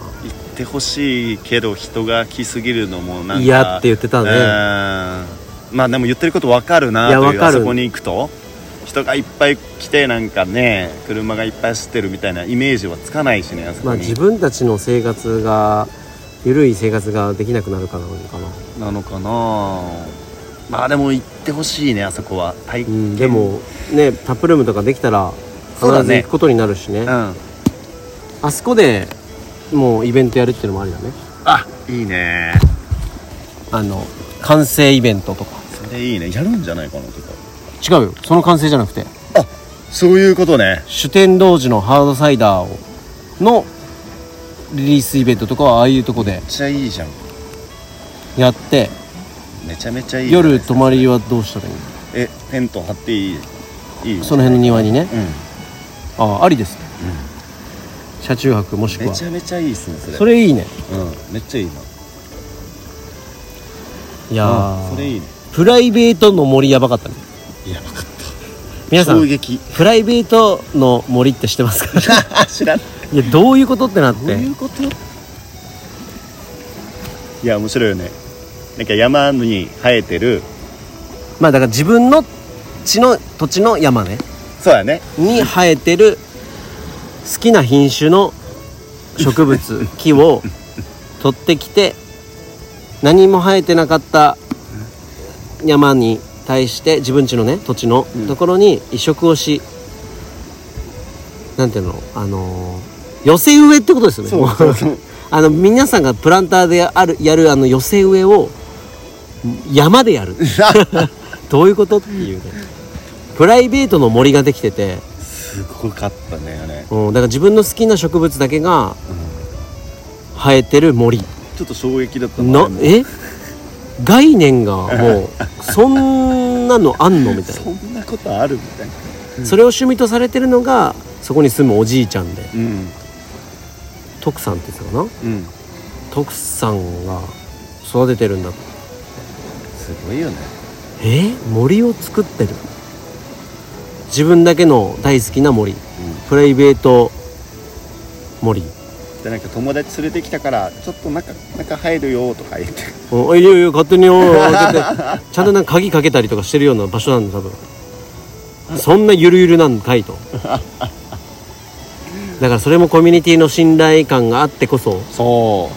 ってほしいけど人が来すぎるのもなんか嫌って言ってたね。うん。まあでも言ってることわかるないやわかるというあそこに行くと。人がいっぱい来てなんかね車がいっぱい走ってるみたいなイメージはつかないしねあそこに、まあ自分たちの生活が緩い生活ができなくなるからなのかな。なのかな。まあでも行ってほしいねあそこは。体う験んでもねタップルームとかできたら必ず行くことになるしね。うん。あそこでもうイベントやるっていうのもありだね。あいいね。あの完成イベントとか。それいいね。やるんじゃないかなとか。違うよ。その完成じゃなくて。そういうことね。主天童寺のハードサイダーをのリリースイベントとかはああいうとこでめっちゃいいじゃん。やってめちゃめちゃいい。夜泊まりはどうしたらいいえテント張っていい？いいその辺の庭にね。うん。ああありですね車中泊もしくめはちゃめちゃいいっすねそれ。それいいね。うんめっちゃいいな。いやー。それいいね。プライベートの森やばかったね。やばかっ皆さんた衝撃。プライベートの森って知ってますか？[laughs] 知らん。いやどういうことってなっどうていうこと？いや面白いよね。なんか山に生えてる。まあだから自分の地の土地の山ね。そうやね。に生えてる好きな品種の植物木を取ってきて何も生えてなかった山に対して自分家のね土地のうんところに移植をし、なんていうのあのー寄せ植えってことですよね。そうそうそう。[laughs] あの皆さんがプランターであるやるあの寄せ植えを山でやる。[laughs] どういうことっていうね。プライベートの森ができてて、すごかったねあれ、うん、だから自分の好きな植物だけがうん生えてる森。ちょっと衝撃だったなえ？概念がもうそんなのあんのみたい [laughs] そんなことあるみたいな。なそれを趣味とされてるのがそこに住むおじいちゃんで。うん。徳さんって言ってたかな？うん。徳さんが育ててるんだ。とすごいよね。え？森を作ってる自分だけの大好きな森。プライベート森。でなんか友達連れてきたからちょっと中中入るよとか言って。おいいよいいよ勝手によ開けてちゃんとなんか鍵かけたりとかしてるような場所なんだ多分。そんなゆるゆるなんかいと。だからそれもコミュニティの信頼感があってこそ。そ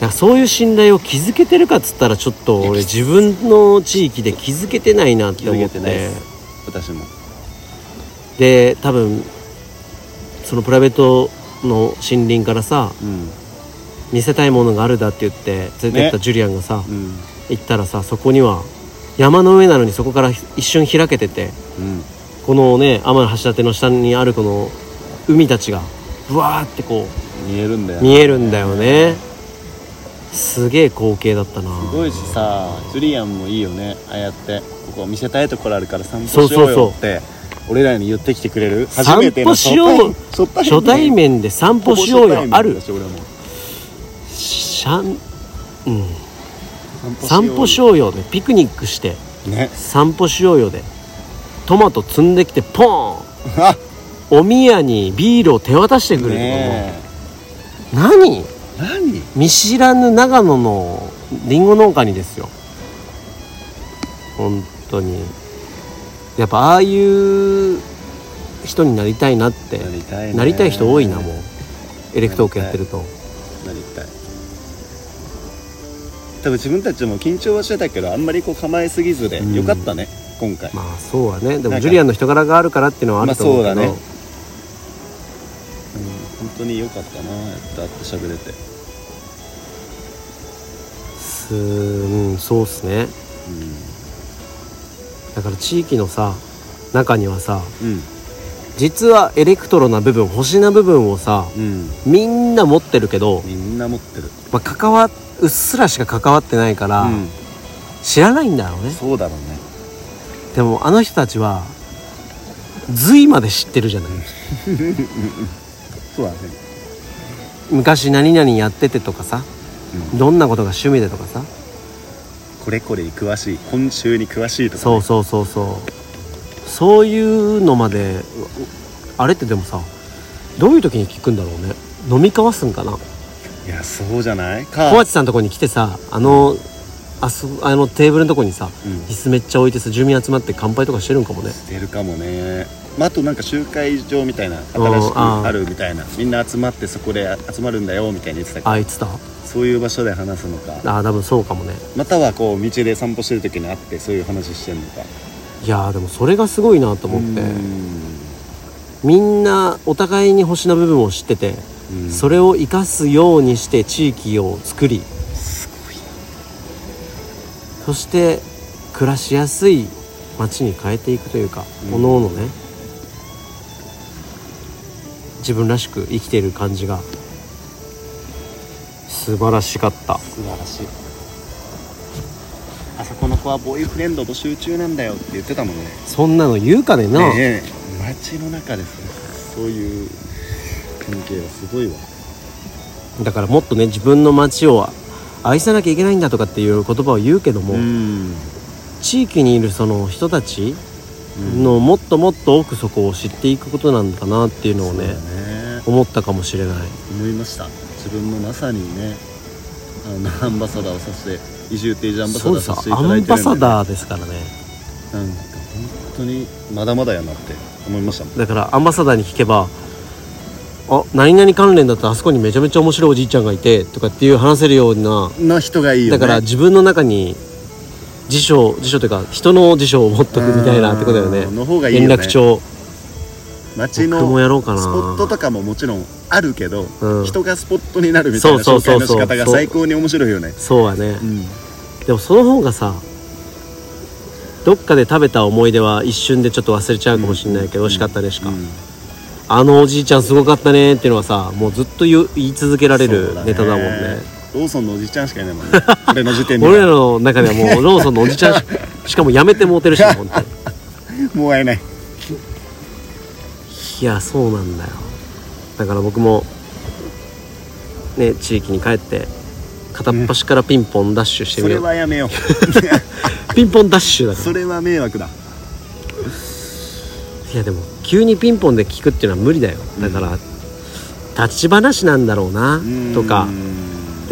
だからそういう信頼を築けてるかっつったらちょっと俺自分の地域で築けてないなって思って。築けてないです。私もで多分そのプライベートの森林からさうん。見せたいものがあるだって言って連れてったジュリアンがさ、うん。行ったらさそこには山の上なのにそこから一瞬開けててうん。このね天橋立の下にあるこの海たちがブワーってこ見えるんだよう見えるんだよね。すげえ光景だったな。すごいしさジュリアンもいいよね。ああやってここ見せたいところあるから散歩しようそうそうそう。よって俺らに言ってきてくれる？散歩初めてのしよう初対初対面で散歩しようよ。ある。しゃんうん。散歩しよよ。うよでピクニックして。うね。散歩しようよで。トマト積んできてポーン。[laughs] あ。おみやにビールを手渡してくれるねとかも。う何え。何？見知らぬ長野のりんご農家にですよ。本当にやっぱああいう人になりたいなって。なりたいね。なりたい人多いなもう。エレクトークやってると。なりたい。多分自分たちも緊張はしてたけどあんまりこう構えすぎずでうん。よかったね、今回。まあそうはね。でもジュリアンの人柄があるからっていうのはあると思うけど、まあそうだね。うん本当によかったなやって会って喋れて。すうんそうっすねだから地域のさ中にはさうん。実はエレクトロな部分星な部分をさうん。みんな持ってるけど、みんな持ってる。まあ、関わうっすらしか関わってないから、うん。知らないんだろうね。そうだろうね。でもあの人たちは髄まで知ってるじゃない。そうだね。昔何々やっててとかさうん。どんなことが趣味でとかさこれこれに詳しい昆虫に詳しいとか、ね、そうそうそうそう。そういうのまでうあれってでもさどういう時に聞くんだろうね。飲み交わすんかな。いやそうじゃない？か。小町さんのとこに来てさあのあそあのテーブルのとこにさうん。椅子めっちゃ置いてさ住民集まって乾杯とかしてるんかもね。してるかもね、まあ、あとなんか集会場みたいな新しくあるみたいな。みんな集まってそこで集まるんだよみたいに言ってたけど。あいつだそういう場所で話すのか。あ多分そうかもね。またはこう道で散歩してる時に会ってそういう話してんのか。いやーでもそれがすごいなと思って。うん。みんなお互いに星の部分を知っててうん。それを生かすようにして地域を作りすごい。そして暮らしやすい街に変えていくというか、うん。おのおのね自分らしく生きている感じが素晴らしかった。素晴らしい。あそこの子はボーイフレンド募集中なんだよって言ってたもんね。そんなの言うかねな、ねえ。街の中ですね。そういう関係はすごいわ。だからもっとね自分の街を愛さなきゃいけないんだとかっていう言葉を言うけども、ん。地域にいるその人たちのもっともっと奥底を知っていくことなんだなっていうのをねね。思ったかもしれない。思いました。自分もまさにねあのアンバサダーをさせて移住定時アンバサダーさせていアただいてるんで。ンバサダーですからね。なんか本当にまだまだやなって思いましただからアンバサダーに聞けばあ何々関連だとあそこにめちゃめちゃ面白いおじいちゃんがいてとかっていう話せるようなな人がいいよね。だから自分の中に辞書辞書というか人の辞書を持っとくみたいなってことだよね。うんの方がいいよね。連絡帳。街の僕もやろうかな。スポットとかももちろんあるけど、うん。人がスポットになるみたいなそう紹介の仕方が最高に面白いよね。そうはね。うん。でもその方がさどっかで食べた思い出は一瞬でちょっと忘れちゃうかもしれないけど、美味しかったねしか、うん。あのおじいちゃんすごかったねっていうのはさもうずっと言い続けられるネタだもんねローソンのおじちゃんしかいないもんね。[laughs] 俺の時点では。俺らの中ではもうローソンのおじちゃんししかもやめてもうてるし本当にもう会えない。いやそうなんだよ。だから僕もね地域に帰って片っ端からピンポンダッシュしてそれみよう、はやめよう。[laughs] ピンポンダッシュだから。それは迷惑だ。いやでも急にピンポンで聞くっていうのは無理だよ。だから、立ち話なんだろうなとか。うん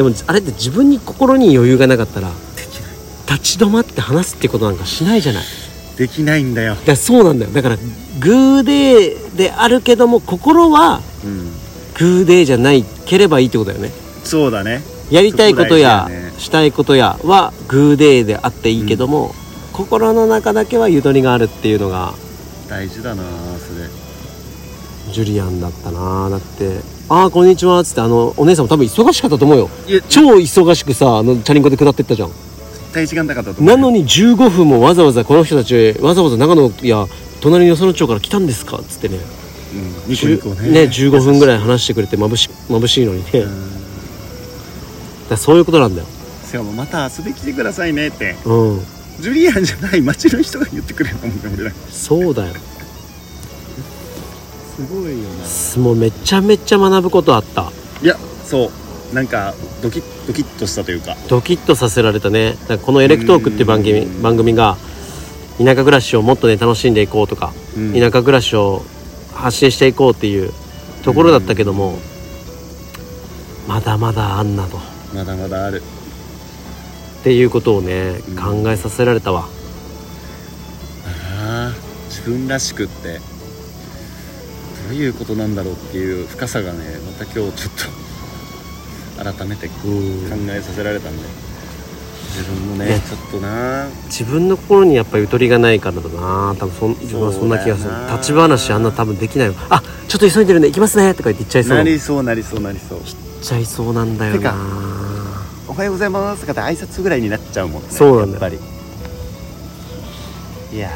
でもあれって自分に心に余裕がなかったらできない。立ち止まって話すってことなんかしないじゃない。できないんだよ。だそうなんだよだからグーデーであるけども心はうん。グーデーじゃないければいいってことだよね。そうだね。やりたいことやね。したいことやはグーデーであっていいけども、心の中だけはゆとりがあるっていうのが大事だなそれ。ジュリアンだったなだって「ああこんにちは」っつってあのお姉さんも多分忙しかったと思うよ。超忙しくさあのチャリンコで下ってったじゃん。絶対時間なかったと思うなのに15分もわざわざこの人たちわざわざ長野や隣のよその町から来たんですかっつってね。うんニコニコねね15分ぐらい話してくれて眩し眩しいのにね、だかうん。らそういうことなんだよ。しかもまた遊び来てくださいねって。うん。ジュリアンじゃない町の人が言ってくれるもんね俺ら。そうだよすごいよなもうめちゃめちゃ学ぶことあった。いやそう。なんかドキッドキッとしたというか。ドキッとさせられたね。この「エレクトーク」っていう番組うん。番組が田舎暮らしをもっとね楽しんでいこうとか、うん。田舎暮らしを発信していこうっていうところだったけども、まだまだあんなと。まだまだある。っていうことをね、うん。考えさせられたわ。ああ自分らしくって。どういうことなんだろうっていう深さがねまた今日ちょっと改めて考うんえさせられたんで。自分もねね。ちょっとな。自分の心にやっぱゆとりがないからだな。多分そん自分はそんな気がする。立ち話あんな多分できない。よあちょっと急いでるんで行きますね。とか言って言っちゃいそう。なりそうなりそうなりそう。ちゃいそうなんだよな。おはようございますとかって挨拶ぐらいになっちゃうもんね。そうなんだよ。やっぱり。いや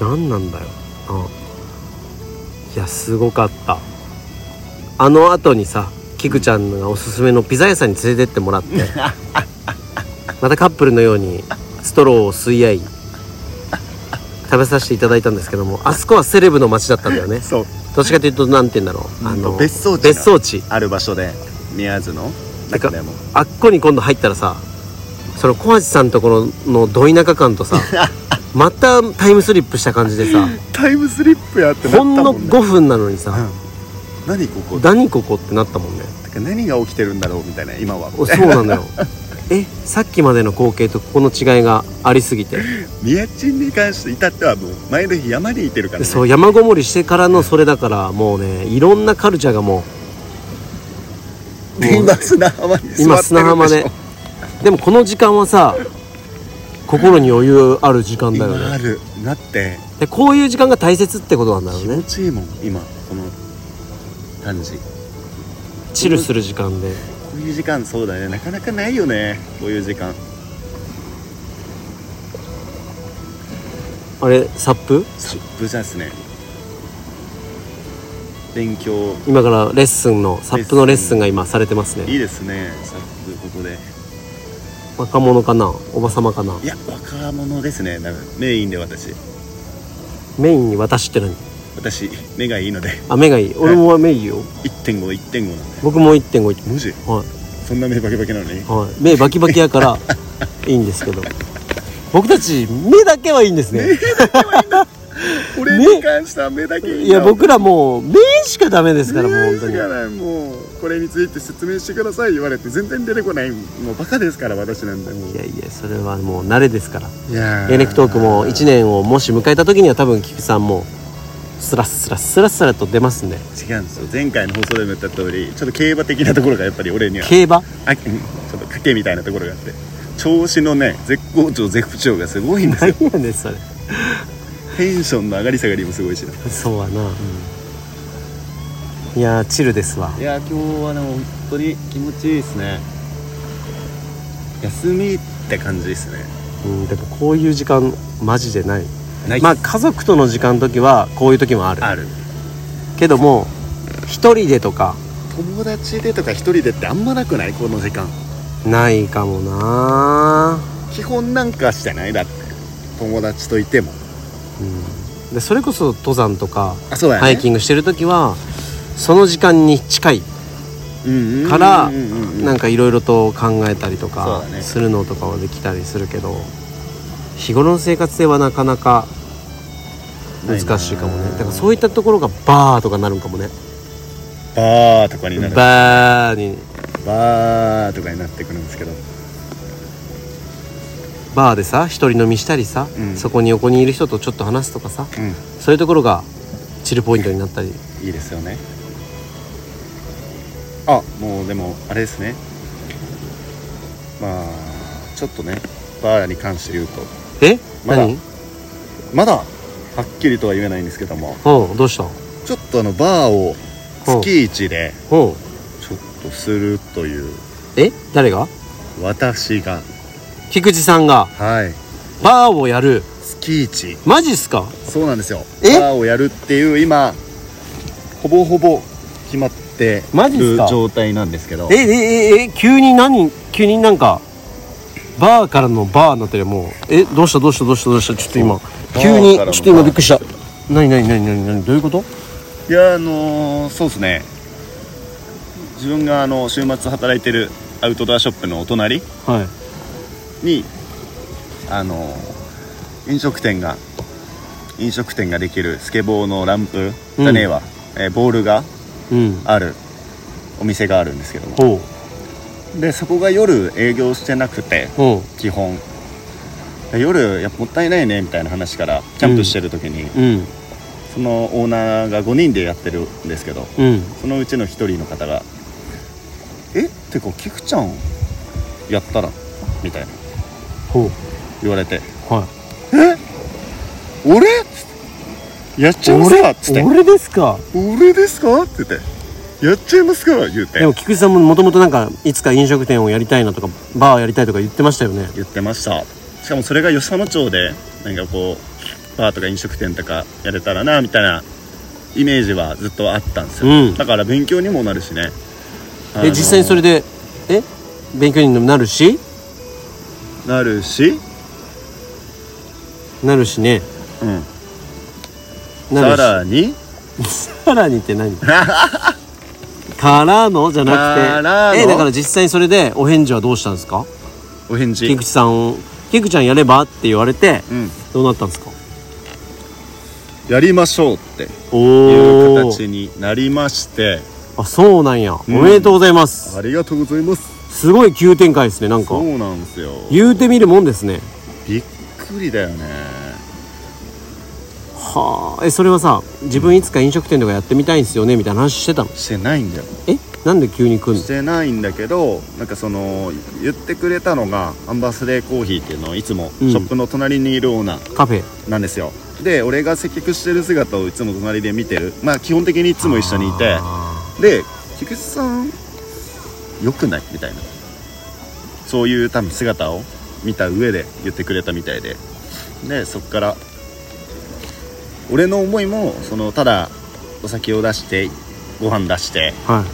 何なんだよ。あいやすごかった。あの後にさキクちゃんがおすすめのピザ屋さんに連れてってもらって [laughs] またカップルのようにストローを吸い合い食べさせていただいたんですけどもあそこはセレブの街だったんだよね。[laughs] そう。どっちかというと何て言うんだろう。あの別荘地が別荘地。ある場所で宮津の中でも。あっこに今度入ったらさその小橋さんところのど田舎感とさ [laughs] またタイムスリップした感じでさタイムスリップやってなったほんのもんね5分なのにさ、うん。何ここ？何ここってなったもんね。何が起きてるんだろうみたいな今は。おそうなのよ。えさっきまでの光景とここの違いがありすぎて。[laughs] 宮地に関して至ってはもう前の日山にいてるからね。そう山ごもりしてからのそれだからもうねいろんなカルチャーがもうもう今砂浜に今砂浜で。でもこの時間はさ心に余裕ある時間だよね。今ある。なって。でこういう時間が大切ってことなんだろう気ね持ちいいもん今この感じこチルする時間で。ういう時間そうだね。なかなかないよね。こういう時間。あれ？サップ？サップじゃですね。勉強。今からレッスンのサップのレッスンが今されてますね。いいですね。サップここで若者かな？おばさまかな？いや若者ですね。なんかメインで私。メインに私って何？私目がいいので。あ目がいい？俺も目いいよ。1.51.5なんで。僕も1.5マジ？はい。そんな目バキバキなのに？はい、目バキバキやから [laughs] いいんですけど。僕たち目だけはいいんですね [laughs] 俺に関しては目だけいいいや僕らもう目しかダメですからもう本当に。がない。もうこれについて説明してください言われて全然出てこないもうバカですから私なんでもう。いやいやそれはもう慣れですから。いやエレクトークも1年をもし迎えた時には多分菊さんもスラスラスラスラと出ますんで。違うんですよ。前回の放送でも言った通りちょっと競馬的なところがやっぱり俺には競馬？あうん。ちょっと賭けみたいなところがあって。調子のね絶好調絶不調がすごいんですよ。何やねんそれテンションの上がり下がりもすごいし。なそうはな、いやーチルですわ。いや今日はね本当に気持ちいいですね。休みって感じですね。うんでもこういう時間マジでない。ないまあ家族との時間の時はこういう時もある。ある。けども一人でとか友達でとか一人でってあんまなくない？この時間。ないかもな基本なんかしてない？だって友達といてもうん。でそれこそ登山とかあそうだハイキングしてる時はその時間に近いグからなんかいろいろと考えたりとかするのとかはできたりするけど日頃の生活ではなかなか難しいかもね。だからそういったところがバーとかなるんかもね。バーとかになる。バーに。バーとかになってくるんですけどバーでさ一人飲みしたりさ、うん。そこに横にいる人とちょっと話すとかさうん。そういうところがチルポイントになったり。いいですよね。あもうでもあれですね。まあちょっとねバーに関して言うと。え？まだ？何？まだ？はっきりとは言えないんですけども。うんどうした？ちょっとあのバーを月一でう。んちょっとするという。え？誰が？私が菊池さんがはい。バーをやる。月一マジっすか？そうなんですよ。え？バーをやるっていう今ほぼほぼ決まってマジっするか？状態なんですけど。ええええ急に何急になんかバーからのバーになってるよもうえどうしたどうしたどうしたどうした？ちょっと今そう急にバーからのちょっと今びっくりした。何何何何何？どういうこと？いやあのーそうですね。自分があの週末働いてるアウトドアショップのお隣はいにあのー飲食店が飲食店ができるスケボーのランプじゃねえわ、えーボールがうん。あるお店があるんですけど。もでそこが夜営業してなくてほ基本。で夜やっぱもったいないねみたいな話からキャンプしてる時に、ううん。そのオーナーが5人でやってるんですけどうん。そのうちの1人の方が「えってかキクちゃんやったら?」みたいな言われて。は「俺?」っつって「やっちゃいますか?」っつって。い俺ですか「俺ですか?」って言って「やっちゃいますか?」言うて。でも菊池さんももともとなんかいつか飲食店をやりたいなとかバーやりたいとか言ってましたよね。言ってました。しかもそれが与謝野町でなんかこうバーとか飲食店とかやれたらなみたいなイメージはずっとあったんですよ、うん。だから勉強にもなるしね。え実際にそれででえ？勉強にもなるし？なるし、なるしね。うん、なるし。さらに？[laughs] さらにって何？からのじゃなからの？くてえだから実際にそれでお返事はどうしたんですか？お返事？菊池さん菊ちゃんやればって言われてうん。どうなったんですか？やりましょうっておいうお形になりまして。あそうなんや、うん。おめでとうございます。ありがとうございますすごい急展開ですねなんか。そうなんですよ。言うてみるもんですね。びっくりだよね。はあ。えそれはさ自分いつか飲食店とかやってみたいんですよねみたいな話してたの？してないんだよ。え？なんで急に来んの？してないんだけどなんかその言ってくれたのがアンバースデーコーヒーっていうのをいつもシうん。ョップの隣にいるオーナー。カフェ。なんですよ、で俺が接客してる姿をいつも隣で見てる。まあ基本的にいつも一緒にいて。あで菊池さんよくない？みたいな。そういう多分姿を見た上で言ってくれたみたいで。でそっから俺の思いもそのただお酒を出してご飯出してーはい。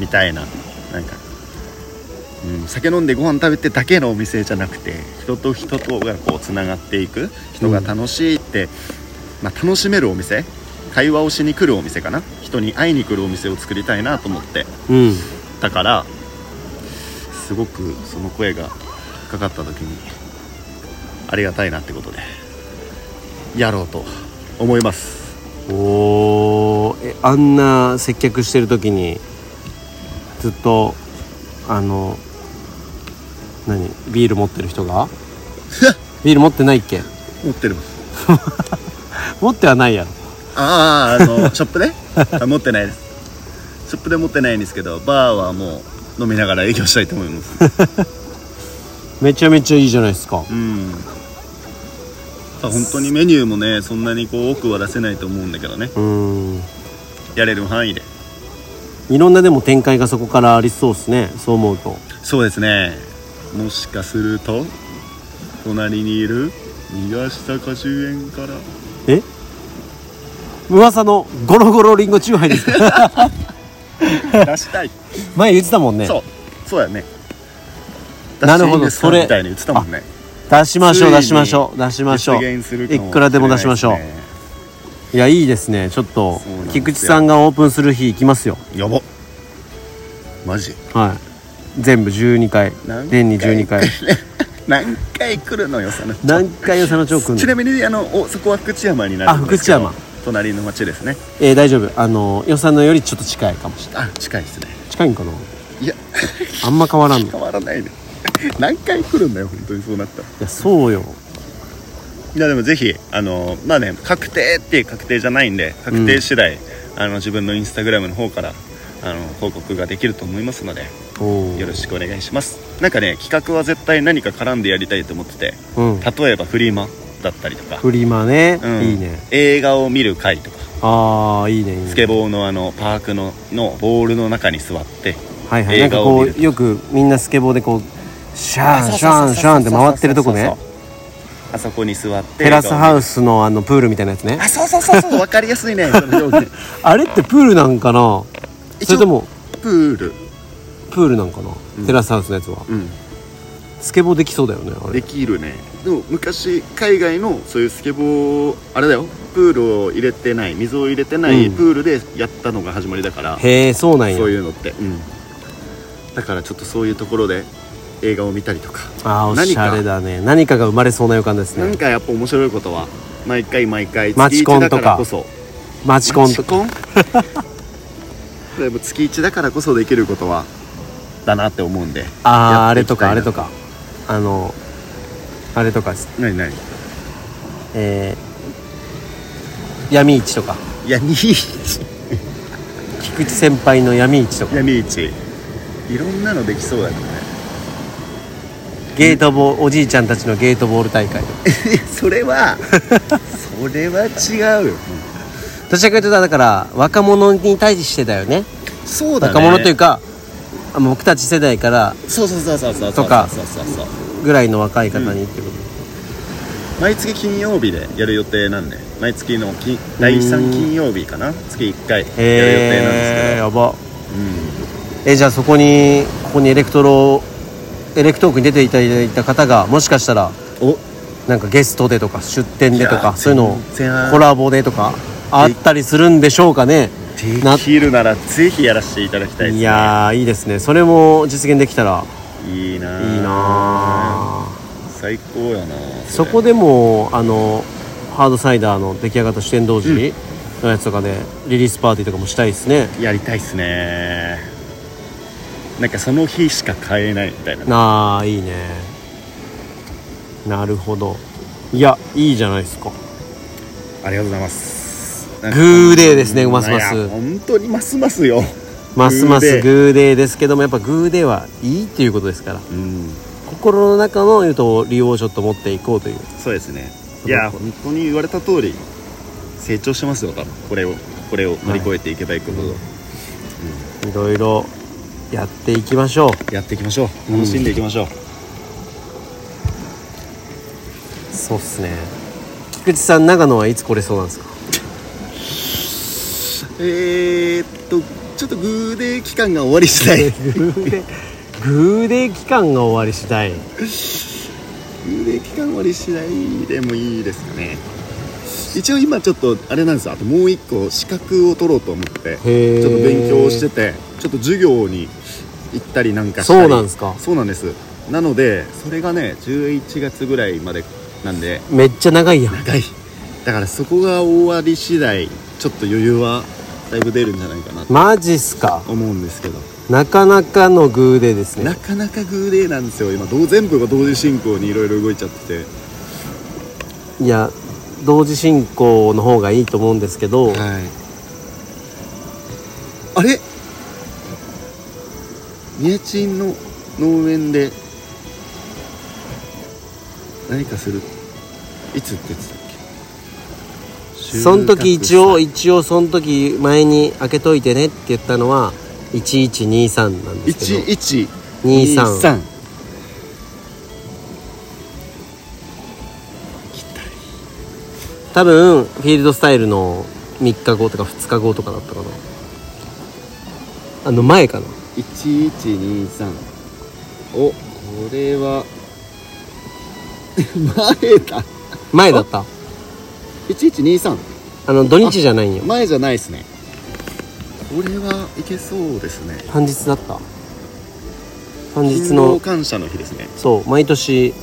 みたいななんか、うん、酒飲んでご飯食べてだけのお店じゃなくて人と人とがこうつながっていく。人が楽しいって、まあ、楽しめるお店会話をしに来るお店かな？人に会いに来るお店を作りたいなと思って。うん。だからすごくその声がかかった時にありがたいなってことでやろうと思います。おー。えあんな接客してる時にずっとあの何ビール持ってる人が？ビール持ってないっけ？持ってる。[laughs] 持ってはないやろあああのショップで [laughs] あ持ってないです。ショップで持ってないんですけどバーはもう飲みながら営業したいと思います。[laughs] めちゃめちゃいいじゃないですか。うん。本当にメニューもねそんなにこう多くは出せないと思うんだけどね。うん。やれる範囲で。いろんなでも展開がそこからありそうですねそう思うと。そうですね。もしかすると隣にいる宮下果樹園から。え？噂のゴロゴロリンゴチューハイです。か出したい。前言ってたもんね。そう。そうやね。なるほど。それみたいに言ってたもんね。出しましょう出しましょう出しましょう。いくらでも出しましょう。いやいいですね。ちょっと菊池さんがオープンする日行きますよ。やば。マジ？はい。全部12回。何年に12回。[laughs] 何回来るのよその何回与謝野町来んの？ちなみにあのおそこは福知山になるんですけど。あ福知山隣の町ですね。えー、大丈夫。あの与謝野よりちょっと近いかもしれない。あ近いですね。近いんかな？いや。[laughs] あんま変わらんの？い [laughs] 変わらないね。何回来るんだよ本当にそうなったら。やそうよ。いやでもぜひあのまあね確定っていう確定じゃないんで確定次第、あの自分のインスタグラムの方からあの報告ができると思いますのでおよろしくお願いします。なんかね企画は絶対何か絡んでやりたいと思っててうん。例えばフリマだったりとか、フリマね、うん。いいね。映画を見る会とか。ああいいねいいね。スケボーのあのパークののボールの中に座ってはいはい。映画を見るこうよくみんなスケボーでこうシャーンシャーンシャーンって回ってるとこね。あそこに座ってテラスハウススのあのプールみたいなやつね。あそうそうそうそう。分かりやすいね。[laughs] あれってプールなんかな？それともプール。プールなんかな、うん。テラスハウスのやつは。うんスケボーできそうだよねあれ。できるね。でも昔海外のそういうスケボーあれだよ。プールを入れてない水を入れてないうん。プールでやったのが始まりだから、へえそうなんや。そういうのって、だからちょっとそういうところで映画を見たりとか。あーおしゃれだね。何か。が生まれそうな予感ですね。なんかやっぱ面白いことは毎回毎回マチコンとか月一だからこそ。マチコンとか。マチコンでも月1だからこそできることはだなって思うんで。ああやあれとかあれとかあのあれとか何何？えー、闇市とか。闇市。菊池先輩の闇市とか。闇市。いろんなのできそうだけどね。ゲートボールおじいちゃんたちのゲートボール大会とか。[laughs] それはそれは違う。よどちらかというとだから若者に対してだよね。そうだね。若者というかあの僕たち世代からそうそうそうそうそうそう。とかそうそうそうぐらいの若い方にってこと、毎月金曜日でやる予定なんで毎月の金第3金曜日かな？月1回やる予定なんですけど、へえやば。うえじゃあそこにここにエレクトロエレクトークに出ていただいた方がもしかしたらん、お。なんかゲストでとか出店でとかそういうのコラボでとかあったりするんでしょうかね？なできるならぜひやらせていただきたいですね。いやーいいですね。それも実現できたら。いいなぁいいなあ最高やなそこでもあのハードサイダーの出来上がった主典同時のやつとかでリリースパーティーとかもしたいですね。やりたいっすね。なんかその日しか買えないみたいな。ああいいね。なるほど。いやいいじゃないですか。ありがとうございますグーデーですねますます。本当にますますよ。ますますグーデー。ですけどもやっぱグーデーはいいっていうことですから。うん。心の中のゆと利用をちょっと持っていこうという。そうですね。いや本当に言われた通り成長してますよ多分。これをこれを乗り越えていけばいくほど、いろいろやっていきましょう。やっていきましょう。楽しんでいきましょう、そうっすね。菊池さん長野はいつ来れそうなんですか？えー、っとちょっとグーデー期間が終わり次第。ググーデーグーデー期間が終わり次第。ーデー期間終わり次第でもいいですかね。一応今ちょっとあれなんですよ。あともう一個資格を取ろうと思ってちょっと勉強しててちょっと授業に行ったりなんかしたり。そうなんですか？そうなんです。なのでそれがね11月ぐらいまでなんで。めっちゃ長いやん。長い。だからそこが終わり次第ちょっと余裕はだいぶ出るんじゃないかなとマジっすか？思うんですけど。なかなかのグーデーですね。なかなかグーデーなんですよ。今どう全部が同時進行にいろいろ動いちゃってて。いや同時進行の方がいいと思うんですけど、はい。あれ？宮地の農園で何かする？いつって言ってた？その時一応一応その時前に開けといてねって言ったのは1123なんですけど。祭23 1123多分フィールドスタイルの3日後とか2日後とかだったかな。あの前かな。1123おこれは。[laughs] 前だ。前だった1123あの土日じゃないんよ前じゃないですね。これはいけそうですね。元日だった。元日勤労の感謝の日ですね。そう毎年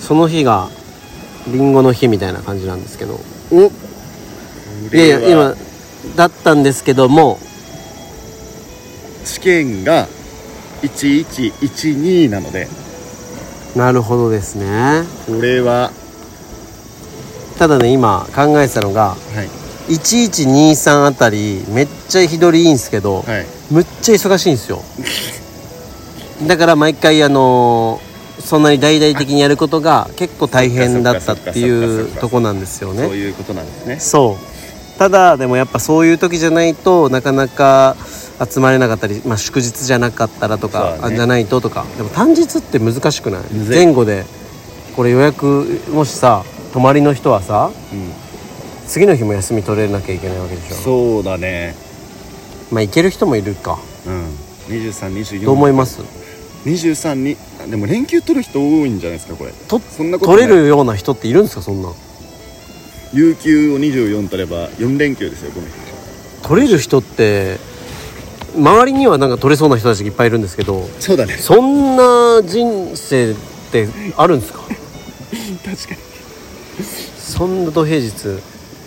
その日がりんごの日みたいな感じなんですけど。おいやいや今だったんですけども。試験が1112なので。なるほどですね。これはただね今考えてたのがはい。1123あたりめっちゃ日取りいいんですけど、はい。むっちゃ忙しいんですよ。だから毎回あのーそんなに大々的にやることが結構大変だったっていうとこなんですよそうねいうことなんですね。そう。ただでもやっぱそういう時じゃないとなかなか集まれなかったり、まあ、祝日じゃなかったらとか、ね。あじゃないととか。でも単日って難しくない。前後でこれ予約もしさ泊まりの人はさうん。次の日も休み取れなきゃいけないわけでしょ。そうだね。まあ行ける人もいるか。うん。2324どう思います？23にあでも連休取る人多いんじゃないですかこれ。とそんなこと取れるような人っているんですかそんな。ん有給を24取れば4連休ですよごめん取れる人って周りにはなんか取れそうな人たちがいっぱいいるんですけどそうだね。そんな人生ってあるんですか？[laughs] 確かそんな土平日。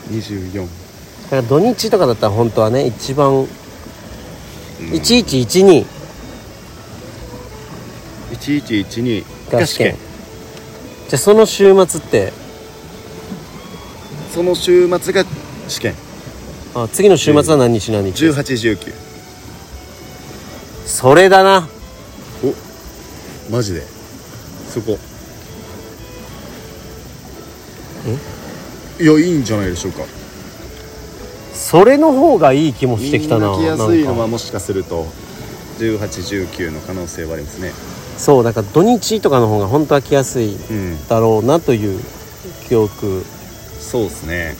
に24だから土日とかだったら本当はね一番1112 1112が試験じゃあその週末って？その週末が試験。あ次の週末は何日何日？1819それだな。マジで。そこいやいいんじゃないでしょうか。それの方がいい気もしてきたなみんな来やすいのはもしかすると1819の可能性はありますね。そうだから土日とかの方が本当は来やすいうん。だろうなという記憶。そうですね。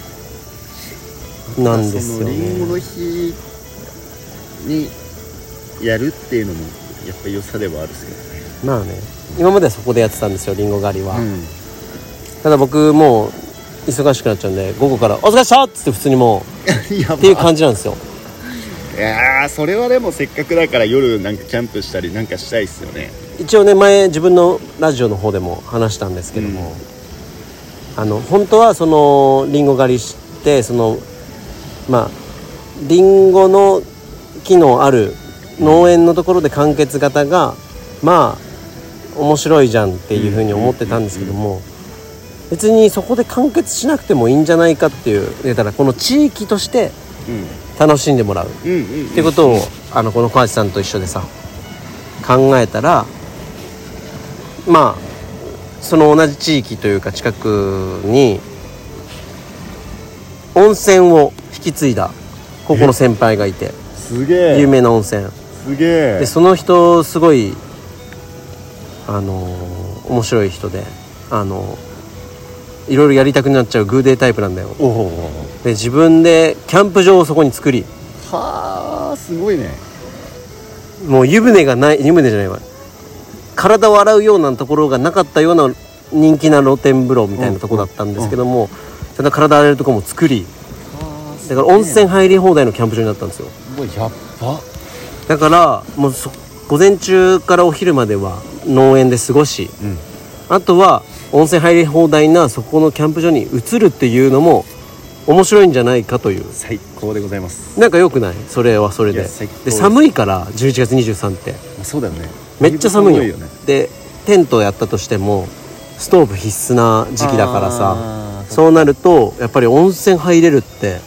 なんですよそのリンゴのね日にやるっていうのもやっぱ良さではあるんですけどね。まあね。今まではそこでやってたんですよりんご狩りは、うんただ僕もう忙しくなっちゃうんで午後から「お疲れっした!」っつって普通にもう [laughs] っていう感じなんですよ。いやーそれはでもせっかくだから夜なんかキャンプしたりなんかしたいっすよね。一応ね前自分のラジオの方でも話したんですけども、あの本当はそのリンゴ狩りしてそのまあリンゴの木のある農園のところで完結型がまあ面白いじゃんっていうふうに思ってたんですけども別にそこで完結しなくてもいいんじゃないかっていうだからこの地域としてうん楽しんでもらう。っていうことをあのこの小橋さんと一緒でさ考えたらまあその同じ地域というか近くに温泉を引き継いだここの先輩がいてすげえ。有名な温泉。すげえ。でその人すごいあのー面白い人であのーいろいろやりたくなっちゃうグーデータイプなんだよ。で自分でキャンプ場をそこに作り。はあすごいね。もう湯船がない湯船じゃないわ。体を洗うようなところがなかったような人気な露天風呂みたいなとこだったんですけども、ただ体洗えるところも作り。だから温泉入り放題のキャンプ場になったんですよ。やっばだからもうそ午前中からお昼までは農園で過ごしうん。あとは温泉入り放題なそこのキャンプ場に移るっていうのも面白いんじゃないかという。最高でございます。なんかよくない？それはそれで。で寒いから11月23って。そうだよね。めっちゃ寒いよ。よね。でテントやったとしてもストーブ必須な時期だからさそうなるとやっぱり温泉入れるって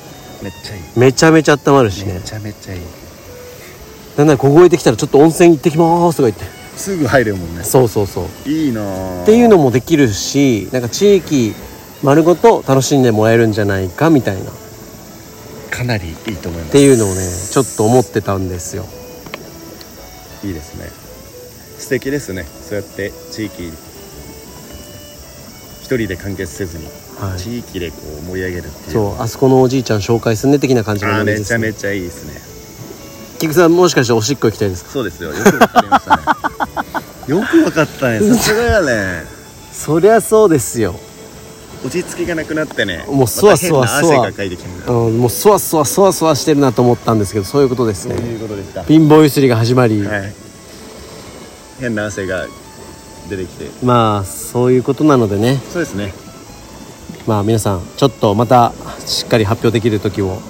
めっちゃいい。めちゃめちゃ温まるしね。めちゃめちゃいい。だんだん凍えてきたらちょっと温泉行ってきますとか言ってすぐ入れるもんね。そうそうそう。いいなーっていうのもできるしなんか地域丸ごと楽しんでもらえるんじゃないかみたいな。っかなりいいと思います。ていうのをねちょっと思ってたんですよ。いいですね。素敵ですね。そうやって地域一人で完結せずに、はい。地域でこう盛り上げるっていう。そうあそこのおじいちゃん紹介すんね的な感じのあーノリです、ね、めちゃめちゃいいですね。菊さんもしかしておしっこ行きたいですか？そうですよ。よくわかりましたねよくわかったね。さすがやね。そりゃそうですよ。落ち着きがなくなってね。もうそわそわまた変な汗がかいてきてるうん、もうそわそわそわそわしてるなと思ったんですけどそういうことですそうねいうことでした。貧乏ゆすりが始まり、はい。変な汗が出てきて。まあそういうことなのでね。そうですね。まあ皆さんちょっとまたしっかり発表できる時を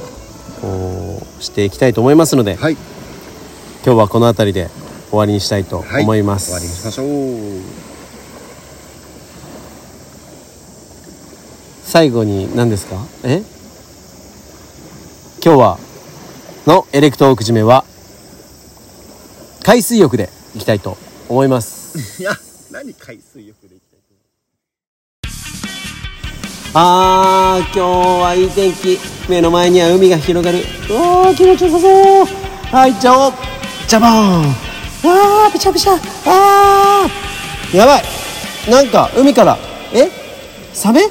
していきたいと思いますので、はい。今日はこの辺りで終わりにしたいとはい。思います、終わりにしましょう。最後に何ですか？え？今日はのエレクトーク締めは海水浴でいきたいと思います。い [laughs] や何海水浴で行きたいあー今日はいい天気。目の前には海が広がる。おー気持ちよさそう。はい行っちゃおうジャボーンああびしゃびしゃ。あー。やばい。なんか海から。え？サメ？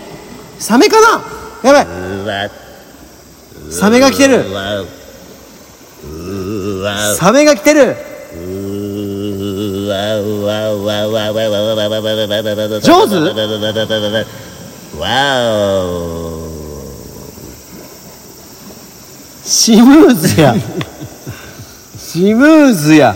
サメかな？やばい。サメが来てる。サメが来てる。上手？わおシムーズや。[laughs] シムーズや。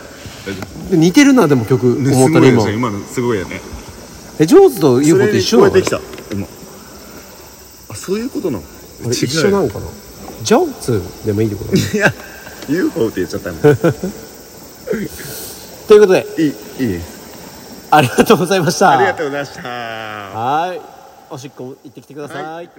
似てるなでも曲思ったら今今のすごいよね。え上手と UFO って一緒なの？あそういうことなの？一緒なのかな？でもいいってこといや UFO って言っちゃったの。[laughs] ということで。いいいい。ですありがとうございました。ありがとうございました。はい。おしっこ行ってきてください。はい